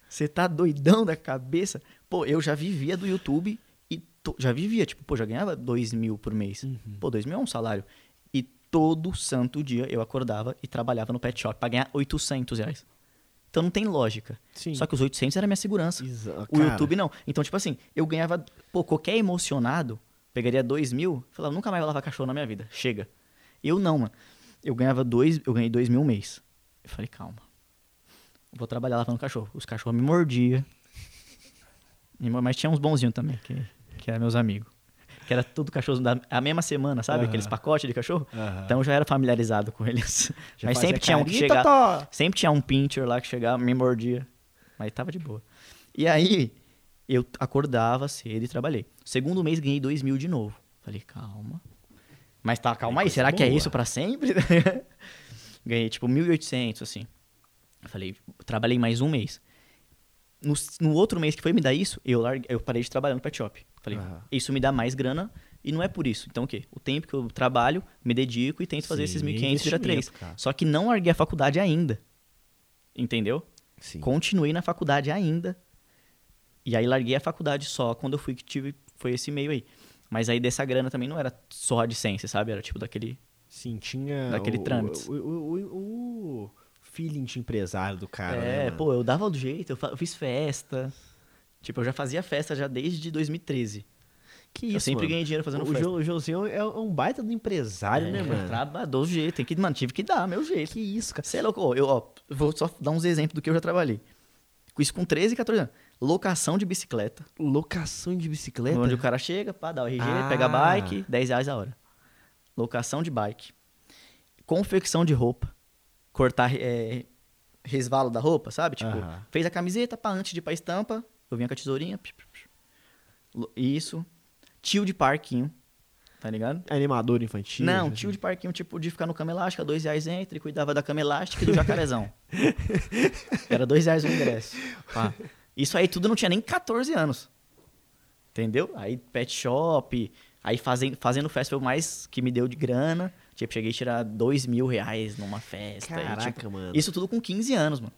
Você tá doidão da cabeça? Pô, eu já vivia do YouTube já vivia, tipo, pô, já ganhava dois mil por mês. Uhum. Pô, dois mil é um salário. E todo santo dia eu acordava e trabalhava no pet shop pra ganhar 800 reais. Então não tem lógica. Sim. Só que os 800 era minha segurança. O YouTube não. Então, tipo assim, eu ganhava. Pô, qualquer emocionado pegaria dois mil, falava, nunca mais vou lavar cachorro na minha vida. Chega. Eu não, mano. Eu ganhava dois, eu ganhei dois mil um mês. Eu falei, calma. Vou trabalhar lavando cachorro. Os cachorros me mordiam. Mas tinha uns bonzinhos também, que, que eram meus amigos. Que era tudo cachorro da a mesma semana, sabe? Aham. Aqueles pacotes de cachorro. Aham. Então eu já era familiarizado com eles. Já Mas sempre tinha um que chegava. Sempre tinha um pincher lá que chegava, me mordia. Mas tava de boa. E aí, eu acordava cedo e trabalhei. Segundo mês, ganhei dois mil de novo. Falei, calma. Mas tá, calma aí, será que é boa. isso pra sempre? ganhei, tipo, 1.800, assim. Falei, trabalhei mais um mês. No, no outro mês que foi me dar isso, eu, larguei, eu parei de trabalhar no pet shop. Falei, Aham. isso me dá mais grana e não é por isso. Então o quê? O tempo que eu trabalho, me dedico e tento fazer esses Sim, 1.500 vira investimento, 3. cara. Só que não larguei a faculdade ainda. Entendeu? Sim. Continuei na faculdade ainda. E aí larguei a faculdade só quando eu fui que tive. Foi esse meio aí. Mas aí dessa grana também não era só a AdSense, sabe? Era tipo daquele. Sim, tinha. Daquele o, trâmites. O, o, o, feeling de empresário do cara, né? é, mano? pô, eu dava do jeito, eu fiz festa. Tipo, eu já fazia festa já desde 2013. Que eu isso, sempre mano? ganhei dinheiro fazendo o, festa. O Josinho é um baita do empresário, né, É, mano? Trabalhou do jeito, tem que, mano, tive que dar meu jeito. Que isso, cara. Você é louco? Eu, ó, vou só dar uns exemplos do que eu já trabalhei. Com isso com 13, 14 anos. Locação de bicicleta. Locação de bicicleta? Onde o cara chega, pá, dá o RG, Ah. pega a bike, 10 reais a hora. Locação de bike. Confecção de roupa. Cortar é, resvalo da roupa, sabe? Tipo, Aham. fez a camiseta, pá, antes de ir pra estampa, eu vinha com a tesourinha. Lo- Isso. Tio de parquinho, tá ligado? Animador infantil? Não, assim. tio de parquinho, tipo, de ficar no cama elástica, dois reais entra e cuidava da cama elástica e do jacarezão. Era dois reais o ingresso. Pá. Isso aí tudo não tinha nem 14 anos. Entendeu? Aí pet shop, aí fazendo, fazendo festa foi o mais que me deu de grana. Tipo, cheguei a tirar dois mil reais numa festa. e, Caraca, tipo, mano. Isso tudo com 15 anos, mano.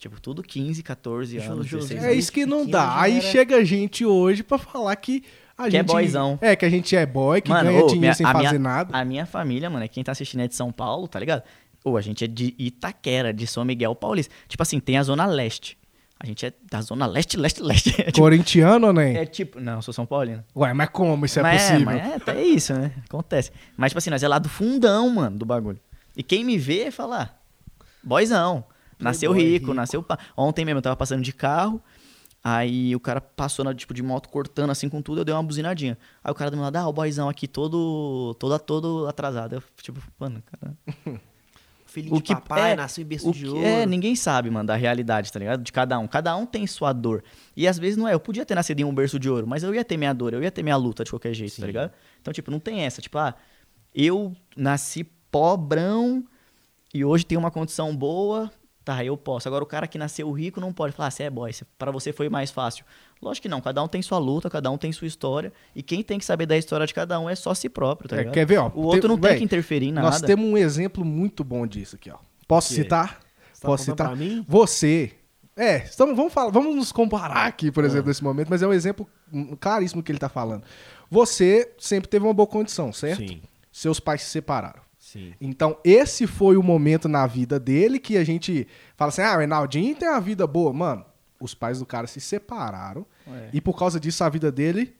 Tipo, tudo 15, 14 Ju- anos, Ju- 16 Ju- É isso que não dá. Aí era- chega gente hoje pra falar que a Que é gente. boyzão. É, que a gente é boy, que Mano, ganha ô, dinheiro minha- sem a fazer minha, nada. A minha família, mano, é quem tá assistindo é de São Paulo, tá ligado? Ou a gente é de Itaquera, de São Miguel Paulista. Tipo assim, tem a Zona Leste. A gente é da Zona Leste, Leste, Leste. É tipo, Corintiano ou nem? é tipo- não, sou São Paulino. Ué, mas como isso é mas possível? mas é, até isso, né? Acontece. Mas, tipo assim, nós é lá do fundão, mano, do bagulho. E quem me vê fala, ah, boyzão. Nasceu rico, rico. nasceu... Ontem mesmo eu tava passando de carro, aí o cara passou, na, tipo, de moto cortando assim com tudo, eu dei uma buzinadinha. Aí o cara do meu lado, ah, o boyzão aqui todo, todo, todo atrasado. Eu, tipo, mano, cara... filho O de que- papai, é, nasceu em berço de que- ouro. é, ninguém sabe, mano, da realidade, tá ligado? De cada um. Cada um tem sua dor. E às vezes não é. Eu podia ter nascido em um berço de ouro, mas eu ia ter minha dor, eu ia ter minha luta de qualquer jeito, Sim. tá ligado? Então, tipo, não tem essa. Tipo, ah, eu nasci pobrão e hoje tenho uma condição boa, tá, eu posso. Agora, o cara que nasceu rico não pode falar, ah, você é boy, pra você foi mais fácil. Lógico que não, cada um tem sua luta, cada um tem sua história. E quem tem que saber da história de cada um é só si próprio, tá É, quer ver, ó? O outro não tem que interferir em nada. Nós temos um exemplo muito bom disso aqui, ó. Posso citar? Você tá Posso citar? pra mim? Você. É, estamos, vamos, falar, vamos nos comparar aqui, Ah. por exemplo, nesse momento, mas é um exemplo claríssimo que ele tá falando. Você sempre teve uma boa condição, certo? Sim, Seus pais se separaram. Sim. Então, esse foi o momento na vida dele que a gente fala assim: ah, o Reinaldinho tem uma vida boa. Mano, os pais do cara se separaram É. e por causa disso a vida dele,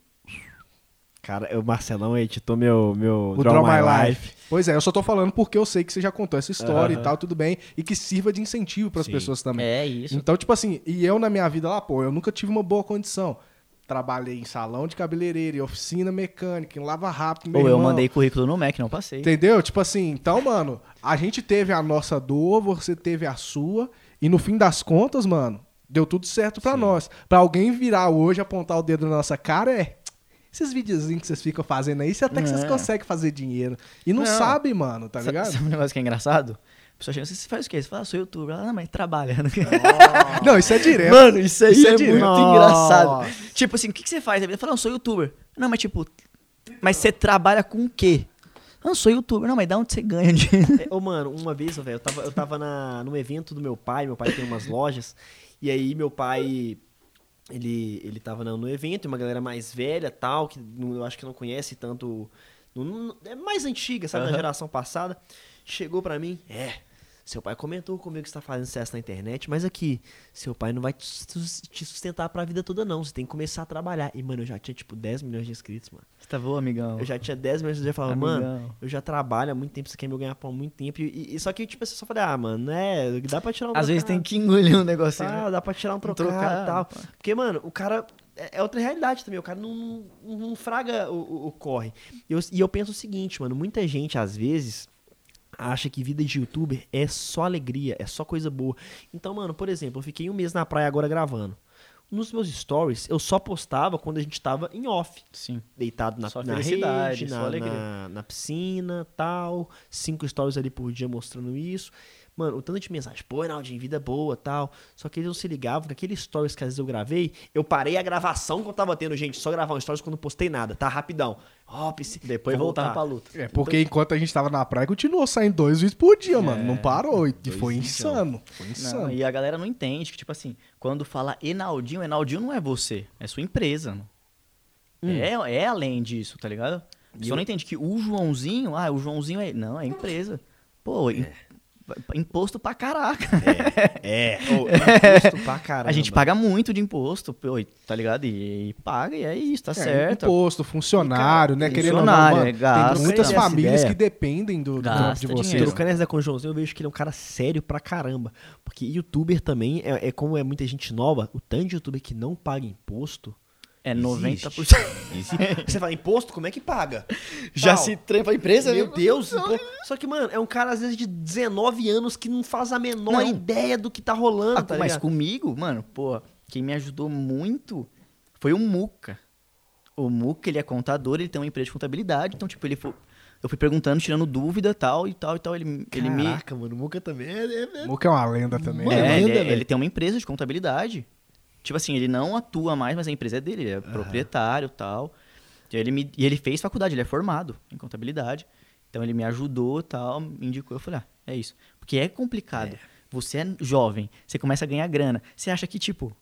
Cara, o Marcelão editou meu, meu o Draw, My Life. Pois é, eu só tô falando porque eu sei que você já contou essa história Aham. e tal, tudo bem. E que sirva de incentivo pras Sim. pessoas também. É isso. Então, tipo assim, e eu na minha vida lá, pô, eu nunca tive uma boa condição. Trabalhei em salão de cabeleireiro, em oficina mecânica, em lava rápido, Ou eu irmão. mandei currículo no Mac, não passei. Entendeu? Tipo assim, então, mano, a gente teve a nossa dor, você teve a sua, e no fim das contas, mano, deu tudo certo pra nós. Pra alguém virar hoje, apontar o dedo na nossa cara, é. Esses videozinhos que vocês ficam fazendo aí, até que vocês É. conseguem fazer dinheiro. E não, Não. sabe, mano, tá Sabe- ligado? Sabe um negócio que é engraçado? Pessoa chega, você faz o quê? Você fala, ah, sou youtuber. Ela, não, mas trabalha. Não, isso é direto. Mano, isso aí Isso é é, muito engraçado. Tipo assim, o que, que você faz? Ele fala, não, sou youtuber. Não, mas tipo, mas você trabalha com o quê? Não, sou youtuber. Não, mas da onde você ganha dinheiro? É, Ô, mano, uma vez, velho, eu tava, eu tava na, num evento do meu pai, meu pai tem umas lojas, e aí meu pai, ele, ele tava no, evento, uma galera mais velha, tal, que não- eu acho que não conhece tanto, não- não- é mais antiga, sabe, da Aham. geração passada, chegou pra mim, é, seu pai comentou comigo que você tá fazendo sucesso na internet, mas aqui, seu pai não vai te sus- te sustentar pra vida toda não, você tem que começar a trabalhar. E, mano, eu já tinha, tipo, 10 milhões de inscritos, mano. Você tá bom, amigão? Eu já tinha 10 meses, eu já falava, mano, Amigão. eu já trabalho há muito tempo, aqui é meu ganha-pão há muito tempo. E, e- só que, tipo, eu só falei, ah, mano, né, dá pra tirar um Às vezes tem que engolir um negocinho. tá, né? dá pra tirar um trocado, trocado, e tal. pá. Porque, mano, o cara, é, é outra realidade também, o cara não, não, não fraga o, o- o corre. E eu, e eu penso o seguinte, mano, muita gente, às vezes, acha que vida de youtuber é só alegria, é só coisa boa. Então, mano, por exemplo, eu fiquei um mês na praia agora gravando. Nos meus stories, eu só postava quando a gente tava em off Sim. deitado na, Só na rede, na, na, na piscina, tal, cinco stories ali por dia mostrando isso. Mano, o tanto de mensagem, pô, Reinaldinho, vida boa, tal. Só que eles não se ligavam que aqueles stories que às vezes eu gravei, eu parei a gravação que eu tava tendo, gente, só gravar um stories quando não postei nada, tá? Rapidão. Ó, psi- Depois voltar. pra luta. É, porque enquanto a gente tava na praia, continuou saindo dois vídeos por dia, mano. Não parou. E foi vídeos, insano. Foi Não, insano. e a galera não entende que, tipo assim, quando fala Enaldinho, Enaldinho não é você, é sua empresa. mano. É, é além disso, tá ligado? Você eu- não entende que o Joãozinho, ah, o Joãozinho é. Não, é empresa. Pô, im- imposto pra caraca. É, ô, imposto pra caramba. A gente paga muito de imposto, tá ligado? E, e paga, e é isso, tá É, certo. Imposto, funcionário, né? Querendo ou não, funcionário, mano, é gasto, tem muitas famílias que dependem do, do Gasta de vocês. dinheiro. Trocando essa com o Joãozinho, eu vejo que ele é um cara sério pra caramba. Porque youtuber também, é, é como é muita gente nova, o tanto de youtuber que não paga imposto. É Existe. 90%. Você fala, imposto, como é que paga? Já Tal. se trampa a empresa, Meu viu? Deus! impo- Só que, mano, é um cara, às vezes, de 19 anos que não faz a menor Não. ideia do que tá rolando, Ah, tá mas ligado? comigo, mano, pô, quem me ajudou muito foi o Muca. O Muca, ele é contador, ele tem uma empresa de contabilidade, então, tipo, ele foi. Eu fui perguntando, tirando dúvida tal e tal e tal. Ele, ele me. Caraca, mano, o Muca também é... é- é- O Muca é uma lenda também. Mano, né? É, ele, lenda, é- velho. ele tem uma empresa de contabilidade. Tipo assim, ele não atua mais, mas a empresa é dele, ele é proprietário e tal. E ele, me, e ele fez faculdade, ele é formado em contabilidade. Então ele me ajudou e tal, me indicou. Eu falei, ah, é isso. Porque é complicado. Você é jovem, você começa a ganhar grana. Você acha que, tipo,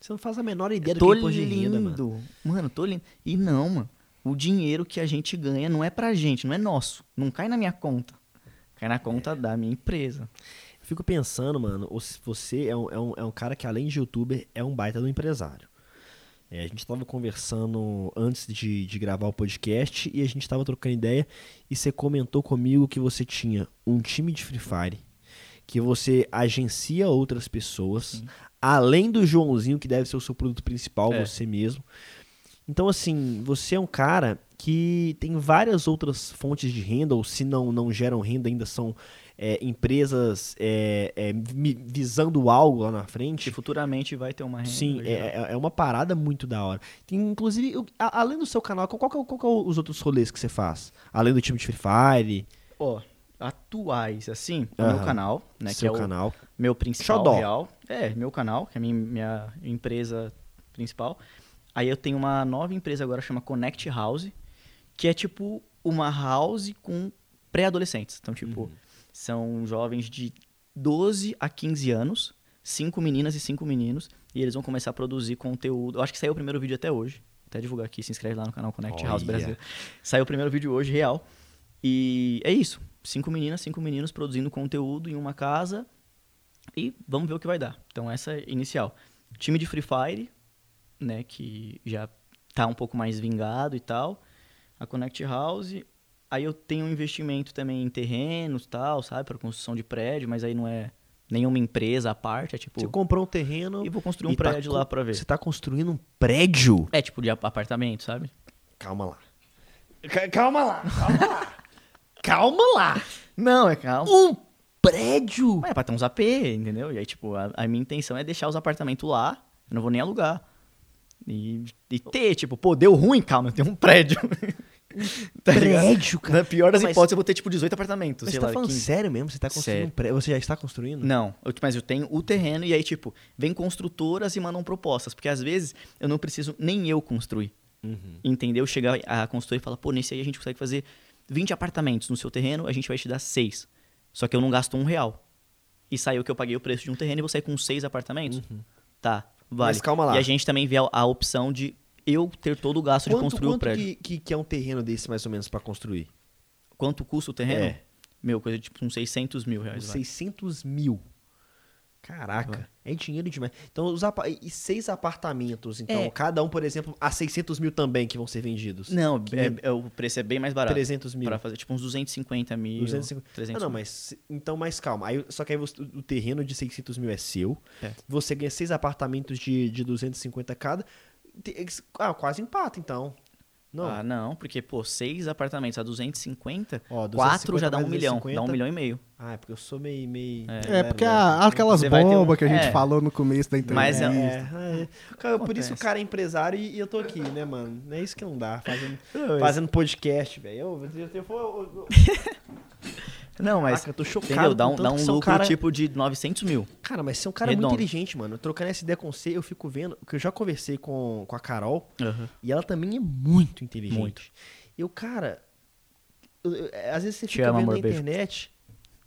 Você não faz a menor ideia do que é imposto de renda, mano. lindo. Mano, tô lindo. E não, mano. O dinheiro que a gente ganha não é pra gente, não é nosso. Não cai na minha conta. Cai na conta da minha empresa. Fico pensando, mano, o- se você é um, é, um, é um cara que, além de youtuber, é um baita do empresário. É, a gente tava conversando antes de, de gravar o podcast e a gente tava trocando ideia e você comentou comigo que você tinha um time de Free Fire, que você agencia outras pessoas, além do Joãozinho, que deve ser o seu produto principal, É. você mesmo. Então, assim, você é um cara que tem várias outras fontes de renda, ou se não, não geram renda, ainda são é, empresas é, é, visando algo lá na frente. Que futuramente vai ter uma renda. Sim, já. é, é- é uma parada muito da hora. Tem, inclusive, eu- a- além do seu canal, qual, qual, é o- qual que é os outros rolês que você faz? Além do time de Free Fire, Ó, atuais, assim, o meu canal, né? seu que é o canal. meu principal Xodó. real. É, meu canal, que é a minha, minha empresa principal. Aí eu tenho uma nova empresa agora, chama Connect House, que é tipo uma house com pré-adolescentes. Então, tipo, Uhum. São jovens de 12 a 15 anos, cinco meninas e cinco meninos, e eles vão começar a produzir conteúdo. Eu acho que saiu o primeiro vídeo até hoje. Até divulgar aqui, se inscreve lá no canal Connect House Olha. Brasil. Saiu o primeiro vídeo hoje, real. E é isso. Cinco meninas, cinco meninos produzindo conteúdo em uma casa. E vamos ver o que vai dar. Então, essa é inicial. Time de Free Fire, né? Que já tá um pouco mais vingado e tal. A Connect House. Aí eu tenho um investimento também em terrenos e tal, sabe? Para construção de prédio, mas aí não é nenhuma empresa à parte. É tipo. Você comprou um terreno. E vou construir um tá prédio co- lá pra ver. Você tá construindo um prédio? É tipo de ap- apartamento, sabe? Calma lá. Ca- Calma lá, calma lá. calma lá. Não, é calma. Um prédio? Mas é pra ter uns AP, entendeu? E aí, tipo, a, a minha intenção é deixar os apartamentos lá. Eu não vou nem alugar. E, e ter, tipo, pô, deu ruim, calma, eu tenho um prédio. tá prédio, cara. Na pior das Mas- hipóteses, eu vou ter, tipo, 18 apartamentos, Mas sei você tá lá, falando 15. sério mesmo? Você tá construindo Sério. um prédio? Você já está construindo? Não, eu- mas eu tenho o terreno e aí, tipo, vem construtoras e mandam propostas. Porque às vezes eu não preciso nem eu construir. Uhum. Entendeu? Chega a consultora e fala, pô, nesse aí a gente consegue fazer 20 apartamentos no seu terreno, a gente vai te dar 6. Só que eu não gasto um real. E saiu que eu paguei o preço de um terreno e vou sair com 6 apartamentos? Tá, vale. Mas calma lá. E a gente também vê a, a opção de eu ter todo o gasto de Quanto, construir o quanto prédio. que, que, que é um terreno desse, mais ou menos, pra construir? Quanto custa o terreno? É. Meu, coisa de tipo uns 600 mil reais. vai. 600 mil. Caraca, é dinheiro demais. Então, os apa- e seis apartamentos, então, É. cada um, por exemplo, a 600 mil também que vão ser vendidos. Não, Que- é- é- o preço é bem mais barato. 300 mil. Pra fazer tipo uns 250 mil. 250. 300 Ah, não, mil. mas então, mais calma. Aí, só que aí você- o terreno de 600 mil é seu. É. Você ganha seis apartamentos de, de 250 cada. Ah, quase empata, então. Não. Ah, não, porque, pô, seis apartamentos a 250, Ó, quatro já dá um milhão. 250. Dá um milhão e meio. Ah, é porque eu sou meio. meio É, porque né? a- aquelas ter um- bombas que a gente é. falou no começo da entrevista. Mas é- É, é. Cara, por isso o cara é empresário e, e eu tô aqui, né, mano? Não é isso que não dá. Fazendo, fazendo podcast, velho. Eu, eu, eu, eu, eu, Não, mas. Caraca, eu tô chocado. Entendeu? Dá um, dá um é lucro cara... tipo de 900 mil. Cara, mas você é um cara muito Redondo. inteligente, mano. Trocando essa ideia com você, eu fico vendo. Que eu já conversei com, com a Carol e ela também é muito inteligente. Muito. Eu, cara. eu- eu- às vezes você Te fica amo, vendo amor, na beijo. internet.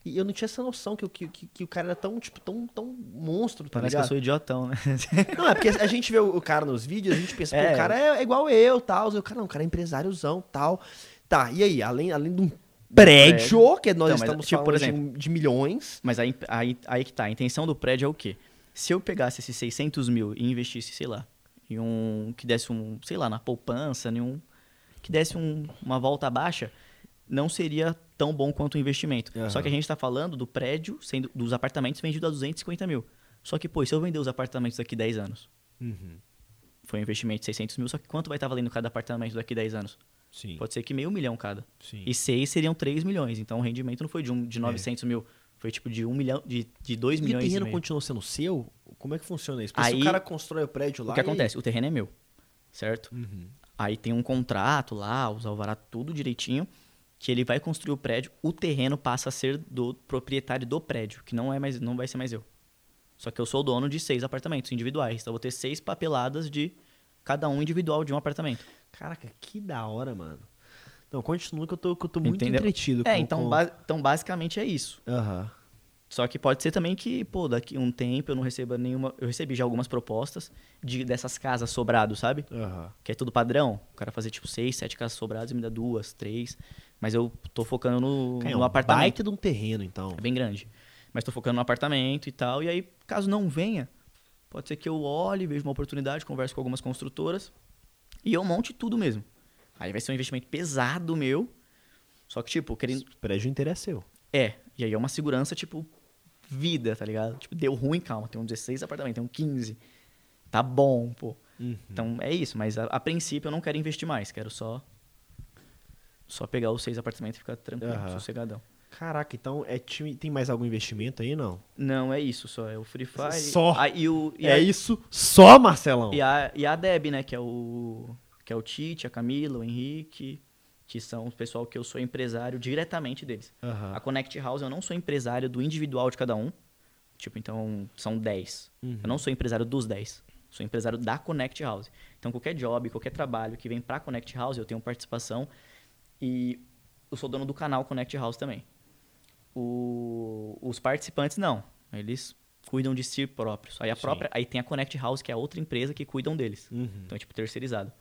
E eu não tinha essa noção que, o- que, que, que o cara era tão, tipo, tão, tão monstro, tá Parece que eu ligado? sou idiotão, né? Não, é porque a gente vê o, o cara nos vídeos, a gente pensa, pô, É. o cara é igual eu, tal. O cara não, o cara é empresáriozão, tal. Tá, e aí, além, além de um prédio, que nós Então, mas, estamos tipo, por falando de, de milhões. Mas aí, aí, aí que tá. A intenção do prédio é o quê? Se eu pegasse esses 600 mil e investisse, sei lá, em um. que desse um. sei lá, na poupança, em um. que desse um- uma volta baixa, não seria tão bom quanto o investimento. Aham. Só que a gente tá falando do prédio, sendo, dos apartamentos vendidos a 250 mil. Só que, pô, se eu vender os apartamentos daqui 10 anos? Foi um investimento de 600 mil, só que quanto vai estar valendo cada apartamento daqui 10 anos? Sim. Pode ser que meio milhão cada. sim. E seis seriam 3 milhões. Então o rendimento não foi de, um, de 900 mil. Foi tipo de 1 milhão, de, de 2 E o milhões e terreno meio. continua sendo seu? Como é que funciona isso? Porque se Aí- o cara constrói o prédio lá. O que e aí? acontece? O terreno é meu, certo? Uhum. Aí tem um contrato lá, os alvará tudo direitinho, que ele vai construir o prédio, o terreno passa a ser do proprietário do prédio, que não é mais, não vai ser mais eu. Só que eu sou o dono de seis apartamentos individuais, então eu vou ter seis papeladas de cada um individual de um apartamento. Caraca, que da hora, mano. Não, continua que eu tô, que eu tô muito Entendeu? entretido É, com- então, com- ba- então basicamente é isso. Aham. Só que pode ser também que, pô, daqui um tempo eu não receba nenhuma. Eu recebi já algumas propostas de dessas casas sobrado, sabe? Aham. Que é tudo padrão. O cara fazer tipo seis, sete casas sobradas e me dá duas, três. Mas eu tô focando no, é no um apartamento. baita de um terreno, então. É bem grande. Mas tô focando no apartamento e tal. E aí, caso não venha, pode ser que eu olhe, veja uma oportunidade, converse com algumas construtoras e eu monte tudo mesmo. Aí vai ser um investimento pesado meu. Só que, tipo, querendo. O prédio inteiro é seu. É. E aí é uma segurança, tipo, vida, tá ligado? Tipo, deu ruim, calma. Tem um 16 apartamentos, tem um 15. Tá bom, pô. Uhum. Então é isso. Mas a, a princípio eu não quero investir mais. Quero só Só pegar os seis apartamentos e ficar tranquilo, Aham. sossegadão. Caraca, então é time, tem mais algum investimento aí, não? Não, é isso só. É o Free Fire. Só. Ah, e, o, e, é a, isso só, Marcelão. e, a, e a Deb, né? Que é o. Que é o Tite, a Camila, o Henrique. Que são o pessoal que eu sou empresário diretamente deles. Aham. A Connect House eu não sou empresário do individual de cada um. Tipo, então são 10. Uhum. Eu não sou empresário dos 10. Sou empresário da Connect House. Então qualquer job, qualquer trabalho que vem pra Connect House, eu tenho participação. E eu sou dono do canal Connect House também. O- os participantes não. Eles cuidam de si próprios. Aí a Sim. própria, aí tem a Connect House, que é outra empresa que cuidam deles. Uhum. Então é tipo terceirizado.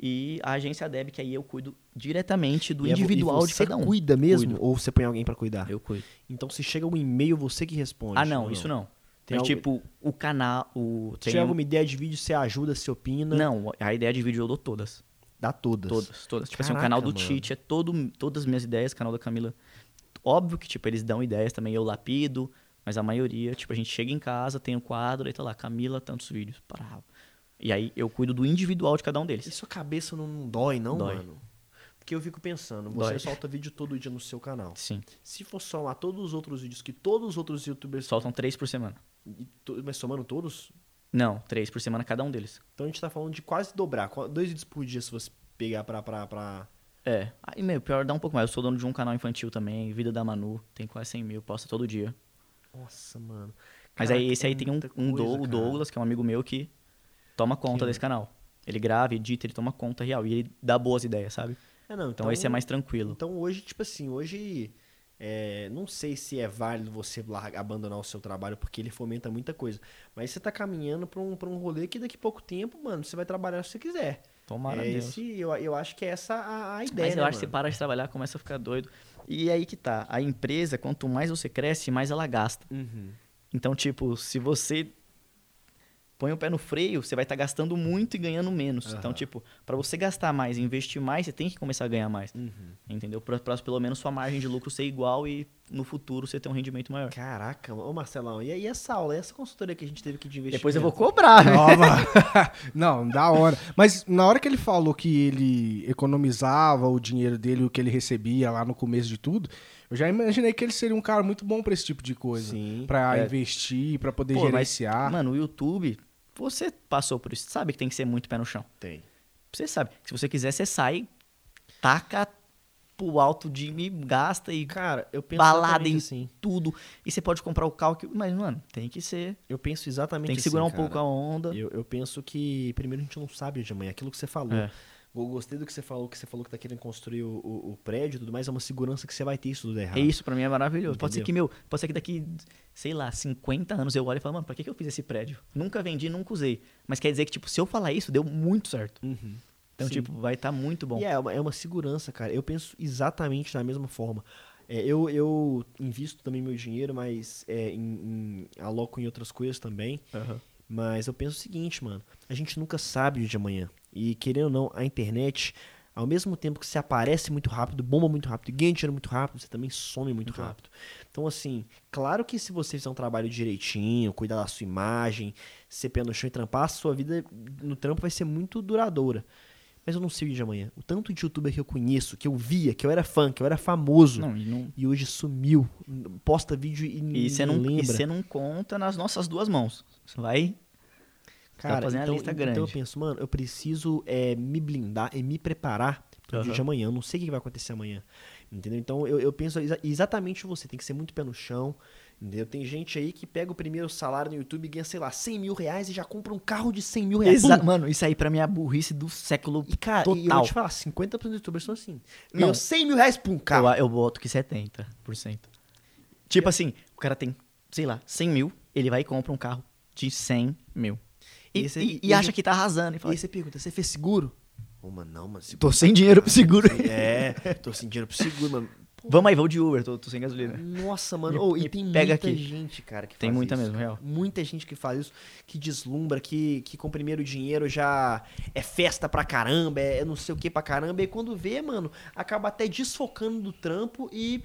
E a agência Deb, que aí eu cuido diretamente do E é individual e de você cada um. cuida mesmo? Cuido. Ou você põe alguém pra cuidar? Eu cuido. Então se chega um e-mail, você que responde. Ah, não, isso não. Tem Mas, algo- tipo, o canal. O, Se tem tiver um- alguma ideia de vídeo, você ajuda, você opina. Não, a ideia de vídeo eu dou todas. Dá todas. Todas, todas. Tipo assim, o Caraca, canal do mano. Tite é todo, todas as minhas ideias, o canal da Camila. Óbvio que, tipo, eles dão ideias também, eu lapido, mas a maioria, tipo, a gente chega em casa, tem o quadro, aí tá lá, Camila, tantos vídeos. Pará. E aí eu cuido do individual de cada um E deles. sua cabeça não, dói, não, Dói. mano? Porque eu fico pensando, você Dói. solta vídeo todo dia no seu canal. Sim. Se for somar todos os outros vídeos que todos os outros youtubers Soltam três por semana. e Mas somando todos, Não, três por semana cada um deles. então a gente tá falando de quase dobrar. Dois vídeos por dia se você pegar pra. pra, pra... É. Aí, meu, pior dá um pouco mais. Eu sou dono de um canal infantil também, Vida da Manu, tem quase 100 mil, posta todo dia. Nossa, mano. Mas Caraca, aí esse aí tem um, um coisa, do, o. Douglas, que é um amigo meu, que toma conta Que- desse canal. Ele grava, edita, ele toma conta real. E ele dá boas ideias, sabe? É, não, Então, esse é mais tranquilo. Então hoje, tipo assim, hoje. é, não sei se é válido você largar, abandonar o seu trabalho, porque ele fomenta muita coisa. Mas você tá caminhando pra um, pra um rolê que daqui a pouco tempo, mano, você vai trabalhar se você quiser. Tomara é Deus. esse, eu, eu acho que é essa a, a ideia. Mas eu né, acho que você para de trabalhar, começa a ficar doido. E aí que tá. A empresa, quanto mais você cresce, mais ela gasta. Uhum. Então, tipo, se você põe o pé no freio, você vai estar gastando muito e ganhando menos. Então, Aham. tipo, pra você gastar mais e investir mais, você tem que começar a ganhar mais. Uhum. Entendeu? Pra, pra pelo menos sua margem de lucro ser igual e no futuro você ter um rendimento maior. Caraca, ô Marcelão, e aí essa aula, e essa consultoria que a gente teve que de investimento? Depois eu vou cobrar, né? Nova. Não, da hora. Mas na hora que ele falou que ele economizava o dinheiro dele, o que ele recebia lá no começo de tudo, eu já imaginei que ele seria um cara muito bom pra esse tipo de coisa. Sim. Pra É. investir, pra poder Pô, mas, gerenciar. Mano, o YouTube, você passou por isso, sabe que tem que ser muito pé no chão. Tem. Você sabe. Se você quiser, você sai, taca pro alto de me gasta e Cara, eu penso balada em assim. tudo. E você pode comprar o carro que. Mas, mano, tem que ser. Eu penso exatamente Tem que assim, segurar um cara. pouco a onda. Eu, eu penso que, primeiro, a gente não sabe de amanhã. Aquilo que você falou. É. Eu gostei do que você falou, que você falou que tá querendo construir o, o- o prédio e tudo mais. É uma segurança que você vai ter isso tudo errado. É isso, pra mim é maravilhoso. Pode ser Entendeu? que, meu, pode ser que daqui, sei lá, 50 anos eu olhe e falo, mano, pra que que eu fiz esse prédio? Nunca vendi, nunca usei. Mas quer dizer que, tipo, se eu falar isso, deu muito certo. Uhum. Então, Sim. tipo, vai estar muito bom. E é uma, é uma segurança, cara. Eu penso exatamente da mesma forma. É, eu, eu invisto também meu dinheiro, mas é, em, em- aloco em outras coisas também. Aham. Mas eu penso o seguinte, mano. A gente nunca sabe o de amanhã. E querendo ou não, a internet, ao mesmo tempo que você aparece muito rápido, bomba muito rápido, ganha dinheiro muito rápido, você também some muito Muito rápido. Então, assim, claro que se você fizer um trabalho direitinho, cuidar da sua imagem, ser pé no chão e trampar, a sua vida no trampo vai ser muito duradoura. Mas eu não sei o de amanhã. O tanto de youtuber que eu conheço, que eu via, que eu era fã, que eu era famoso, Não, e não. e hoje sumiu. Posta vídeo e, E não, e lembra. você não conta nas nossas duas mãos. Você vai. Cara, então, lista então grande. eu penso, mano, eu preciso é, me blindar e me preparar pro dia Aham. de amanhã. Eu não sei o que vai acontecer amanhã. Entendeu? Então eu, eu penso exa- exatamente você. Tem que ser muito pé no chão. Entendeu? Tem gente aí que pega o primeiro salário no YouTube e ganha, sei lá, 100 mil reais e já compra um carro de 100 mil reais. Exa Pum! Mano, isso aí pra mim é a burrice do século E, cara, total. e eu vou te falar, 50% dos youtubers são assim. Não. Ganhou 100 mil reais por um carro. Eu, eu boto que 70%. Tipo assim, o cara tem, sei lá, 100 mil, ele vai e compra um carro de 100 mil. E, E e- e acha que tá arrasando. E E fala, aí você pergunta, você fez seguro? Ô, mano, não, mano. seguro- tô sem dinheiro pro seguro. É, tô sem dinheiro pro seguro, mano. Pô, Vamos aí, vou de Uber, tô, tô sem gasolina. Nossa, mano. Ô, e tem pega muita aqui. gente, cara, que Tem faz muita isso, mesmo, cara. real. Muita gente que faz isso, que deslumbra, que, que com o primeiro dinheiro já é festa pra caramba, é não sei o que pra caramba. E quando vê, mano, acaba até desfocando do trampo e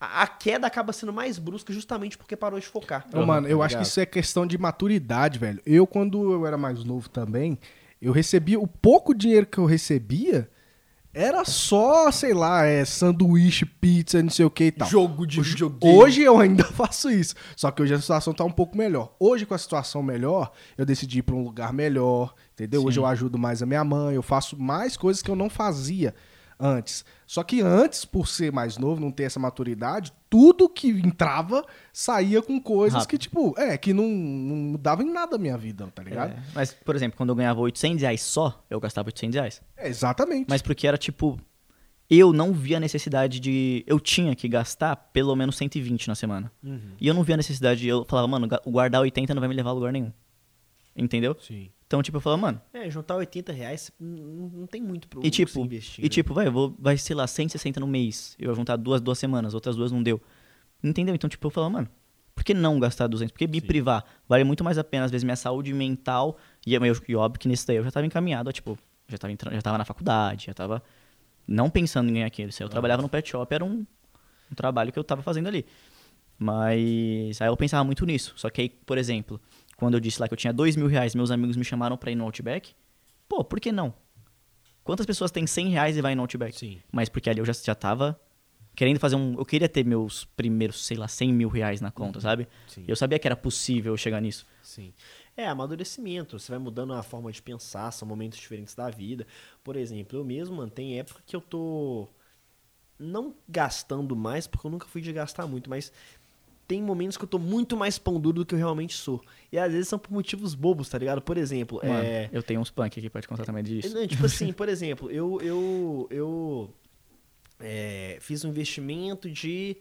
a, queda acaba sendo mais brusca justamente porque parou de focar. Ô, mano, eu acho que isso é questão de maturidade, velho. Eu, quando eu era mais novo também, eu recebia. O pouco dinheiro que eu recebia era só, sei lá, é, sanduíche, pizza, não sei o que e tal. Jogo de Hoje- videogame. Hoje eu ainda faço isso. Só que hoje a situação tá um pouco melhor. Hoje, com a situação melhor, eu decidi ir pra um lugar melhor, entendeu? Hoje eu ajudo mais a minha mãe, eu faço mais coisas que eu não fazia antes. Só que antes, por ser mais novo, não ter essa maturidade, tudo que entrava saía com coisas Rápido. que, tipo, é, que não, não mudava em nada a minha vida, tá ligado? É, Mas, por exemplo, quando eu ganhava 800 reais só, eu gastava 800 reais. É, exatamente. Mas porque era tipo. Eu não via a necessidade de. Eu tinha que gastar pelo menos 120 na semana. E eu não via a necessidade de. Eu falava, mano, guardar 80 não vai me levar a lugar nenhum. Entendeu? Sim. Então, tipo, eu falava, mano. É, juntar 80 reais não, não tem muito pro E tipo, você investir. e né? tipo, vai, vou, vai, sei lá, 160 no mês. Eu vou juntar duas, duas semanas, outras duas não deu. Entendeu? Então, tipo, eu falava, mano, por que não gastar 200? Por que me privar? Vale muito mais a pena, às vezes, minha saúde mental. E, eu, e óbvio que nesse daí eu já tava encaminhado, ó, tipo, já tava, entrando, já tava na faculdade, já tava não pensando em ganhar aquilo. Se eu trabalhava no pet shop, era um, um trabalho que eu tava fazendo ali. Mas aí eu pensava muito nisso. Só que aí, por exemplo, quando eu disse lá que eu tinha dois mil reais, meus amigos me chamaram pra ir no Outback. Pô, por que não? Quantas pessoas têm 100 reais e vai no Outback? Sim. Mas porque ali eu já, já tava querendo fazer um... Eu queria ter meus primeiros, sei lá, 100 mil reais na conta, sabe? Sim. Eu sabia que era possível chegar nisso. Sim. É, amadurecimento. Você vai mudando a forma de pensar, são momentos diferentes da vida. Por exemplo, eu mesmo, mano, tem época que eu tô não gastando mais, porque eu nunca fui de gastar muito, mas tem momentos que eu tô muito mais pão duro do que eu realmente sou. E às vezes são por motivos bobos, tá ligado? Por exemplo, Mano, é. eu tenho uns punk aqui pra te contar também disso. Não, tipo assim, por exemplo, eu, eu, eu é, fiz um investimento de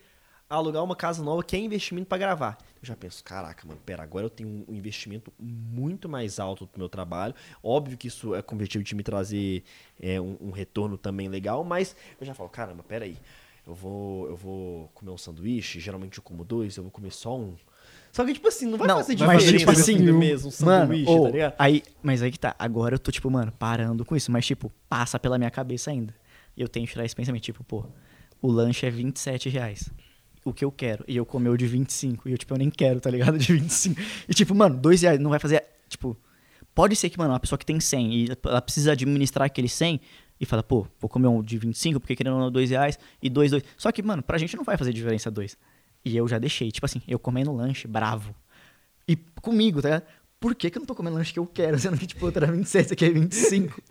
alugar uma casa nova que é investimento pra gravar. Eu já penso, caraca, mano, pera, agora eu tenho um investimento muito mais alto pro meu trabalho. Óbvio que isso é com o objetivo de me trazer é, um, um retorno também legal, mas eu já falo, caramba, pera aí. Eu vou, eu vou comer um sanduíche, geralmente eu como dois, eu vou comer só um. Só que, tipo assim, não vai Não, fazer mas, diferença tipo assim, mesmo, um Mano, sanduíche, ô, tá ligado? aí, mas aí que tá. Agora eu tô, tipo, mano, parando com isso. Mas, tipo, passa pela minha cabeça ainda. E eu tenho que tirar esse pensamento, tipo, pô, o lanche é 27 reais. O que eu quero. E eu comer o de 25. E eu, tipo, eu nem quero, tá ligado? De 25. E, tipo, mano, 2 reais não vai fazer. Tipo, pode ser que, mano, uma pessoa que tem 100 e ela precisa administrar aquele 100 e fala, pô, vou comer um de 25 porque querendo ou não, 2 reais e 2, 2. Só que, mano, pra gente não vai fazer diferença 2. E eu já deixei, tipo assim, eu comendo lanche bravo. E comigo, tá ligado? Por que, que eu não tô comendo lanche que eu quero? Sendo que, tipo, outro era 27, esse aqui é 25.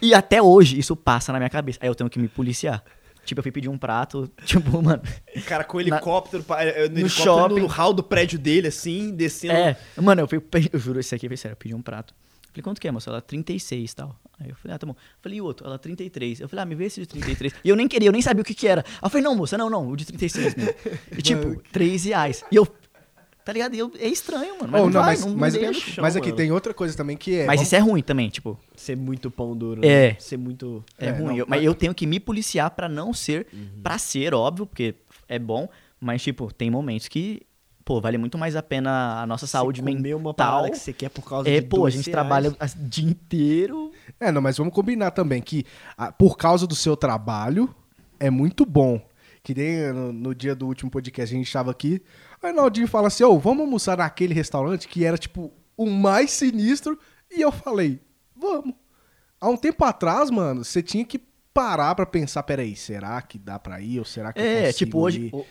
e até hoje isso passa na minha cabeça. Aí eu tenho que me policiar. Tipo, eu fui pedir um prato, tipo, mano. O cara com helicóptero, pa- eh, no, no shopping. no hall do prédio dele, assim, descendo. É, mano, eu fui, eu juro, esse aqui sério, eu pedi um prato. Falei, quanto que é, moça? Ela, 36 e tal. Aí eu falei, ah, tá bom. Falei, e o outro? Ela, 33. Eu falei, ah, me vê esse de 33. E eu nem queria, eu nem sabia o que que era. Eu falei, não, moça, não, não, o de 36 mesmo. E tipo, 3 reais. E eu, tá ligado? E eu, é estranho, mano. Mas Oh, não, não, vai, mas, não, não mas, deixa. mas aqui mano. tem outra coisa também que é. Mas vamos- isso é ruim também, tipo, Ser muito pão duro, É. né? Ser muito... é, É, ruim. não, Eu- mas- mas eu tenho que me policiar pra não ser, Uhum. pra ser, óbvio, porque é bom, mas tipo, tem momentos que, pô, vale muito mais a pena a nossa saúde Você comer mental. uma parada que você quer por causa É, de pô, a gente reais. trabalha o dia inteiro. É, não, mas vamos combinar também que ah, por causa do seu trabalho é muito bom. Que nem no, no dia do último podcast a gente estava aqui, aí o Naldinho fala assim, ô, vamos almoçar naquele restaurante que era tipo o mais sinistro, e eu falei, vamos. Há um tempo atrás, mano, você tinha que parar pra pensar, peraí, será que dá pra ir ou será que eu É, consigo tipo, hoje, ir?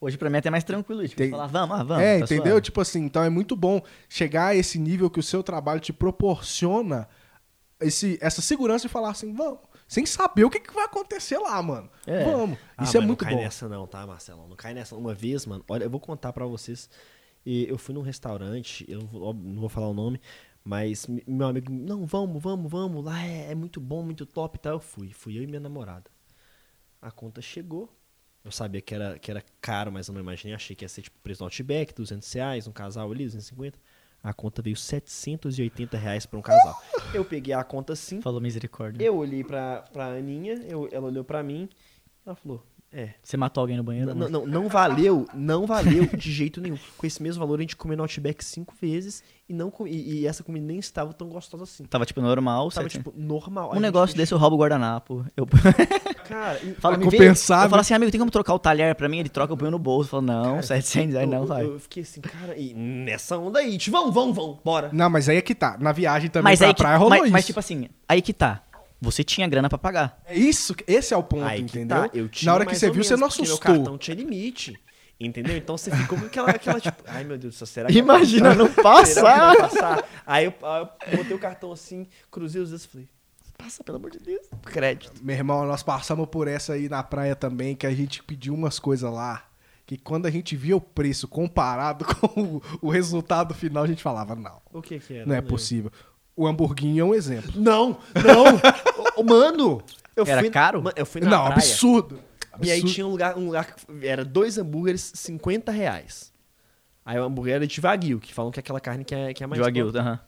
Hoje pra mim é até mais tranquilo. Tipo, Tem- falar, vamos, ah, vamos. é, tá entendeu? suave. Tipo assim, então é muito bom chegar a esse nível que o seu trabalho te proporciona esse, essa segurança de falar assim, vamos. Sem saber o que, que vai acontecer lá, mano. É. Vamos. Ah, Isso é muito não cai bom. nessa não, tá, Marcelão? Não cai nessa. Uma vez, mano, olha, eu vou contar pra vocês. E Eu fui num restaurante, eu não vou, não vou falar o nome, mas meu amigo, não, vamos, vamos, vamos, lá é, é muito bom, muito top e tal. Eu fui, fui eu e minha namorada. A conta chegou. Eu sabia que era, que era caro, mas eu não imaginei. Achei que ia ser tipo preço do Outback, 200 reais, um casal ali, 250. A conta veio 780 reais pra um casal. Eu peguei a conta assim, Falou misericórdia. eu olhei pra, pra Aninha, eu, ela olhou pra mim, ela falou, é, Você matou alguém no banheiro? não, não, não valeu, não valeu de jeito nenhum. Com esse mesmo valor a gente comeu no Outback cinco vezes e, não com- e, e essa comida nem estava tão gostosa assim. Tava, tipo, normal. Tava, certo? tipo, normal. Um negócio desse eu roubo o guardanapo. Eu... Cara, e- Fala, me compensar, Eu né? falo assim, amigo, tem como trocar o talher pra mim? Ele troca, eu ponho no bolso. Eu falo, não, 700 aí eu, não, eu- vai. eu fiquei assim, cara, e nessa onda aí, tipo, vamos, vamos, vamos, bora. Não, mas aí é que tá. Na viagem também Mas pra aí que, praia rolou mas, isso. mas, tipo assim, aí que tá. Você tinha grana pra pagar. É isso, esse é o ponto, Aí que entendeu? tá, Na hora que você viu, você não assustou. Meu cartão tinha limite. Entendeu? Então você ficou com aquela, aquela tipo, ai meu Deus do céu, será que Imagina não passar. passar? Aí eu, eu botei o cartão assim, cruzei os dedos e falei, passa, pelo amor de Deus. Crédito. Meu irmão, nós passamos por essa aí na praia também, que a gente pediu umas coisas lá, que quando a gente via o preço comparado com o, o resultado final, a gente falava, não, O que que era? não é lembro. O hamburguinho é um exemplo. Não, não. Mano, eu Era fui, caro? Eu fui na não, praia. absurdo. E aí Absurdo. tinha um lugar, um lugar que era dois hambúrgueres, 50 reais. Aí o hambúrguer era de Wagyu, que falam que é aquela carne que é, que é mais De Wagyu, aham.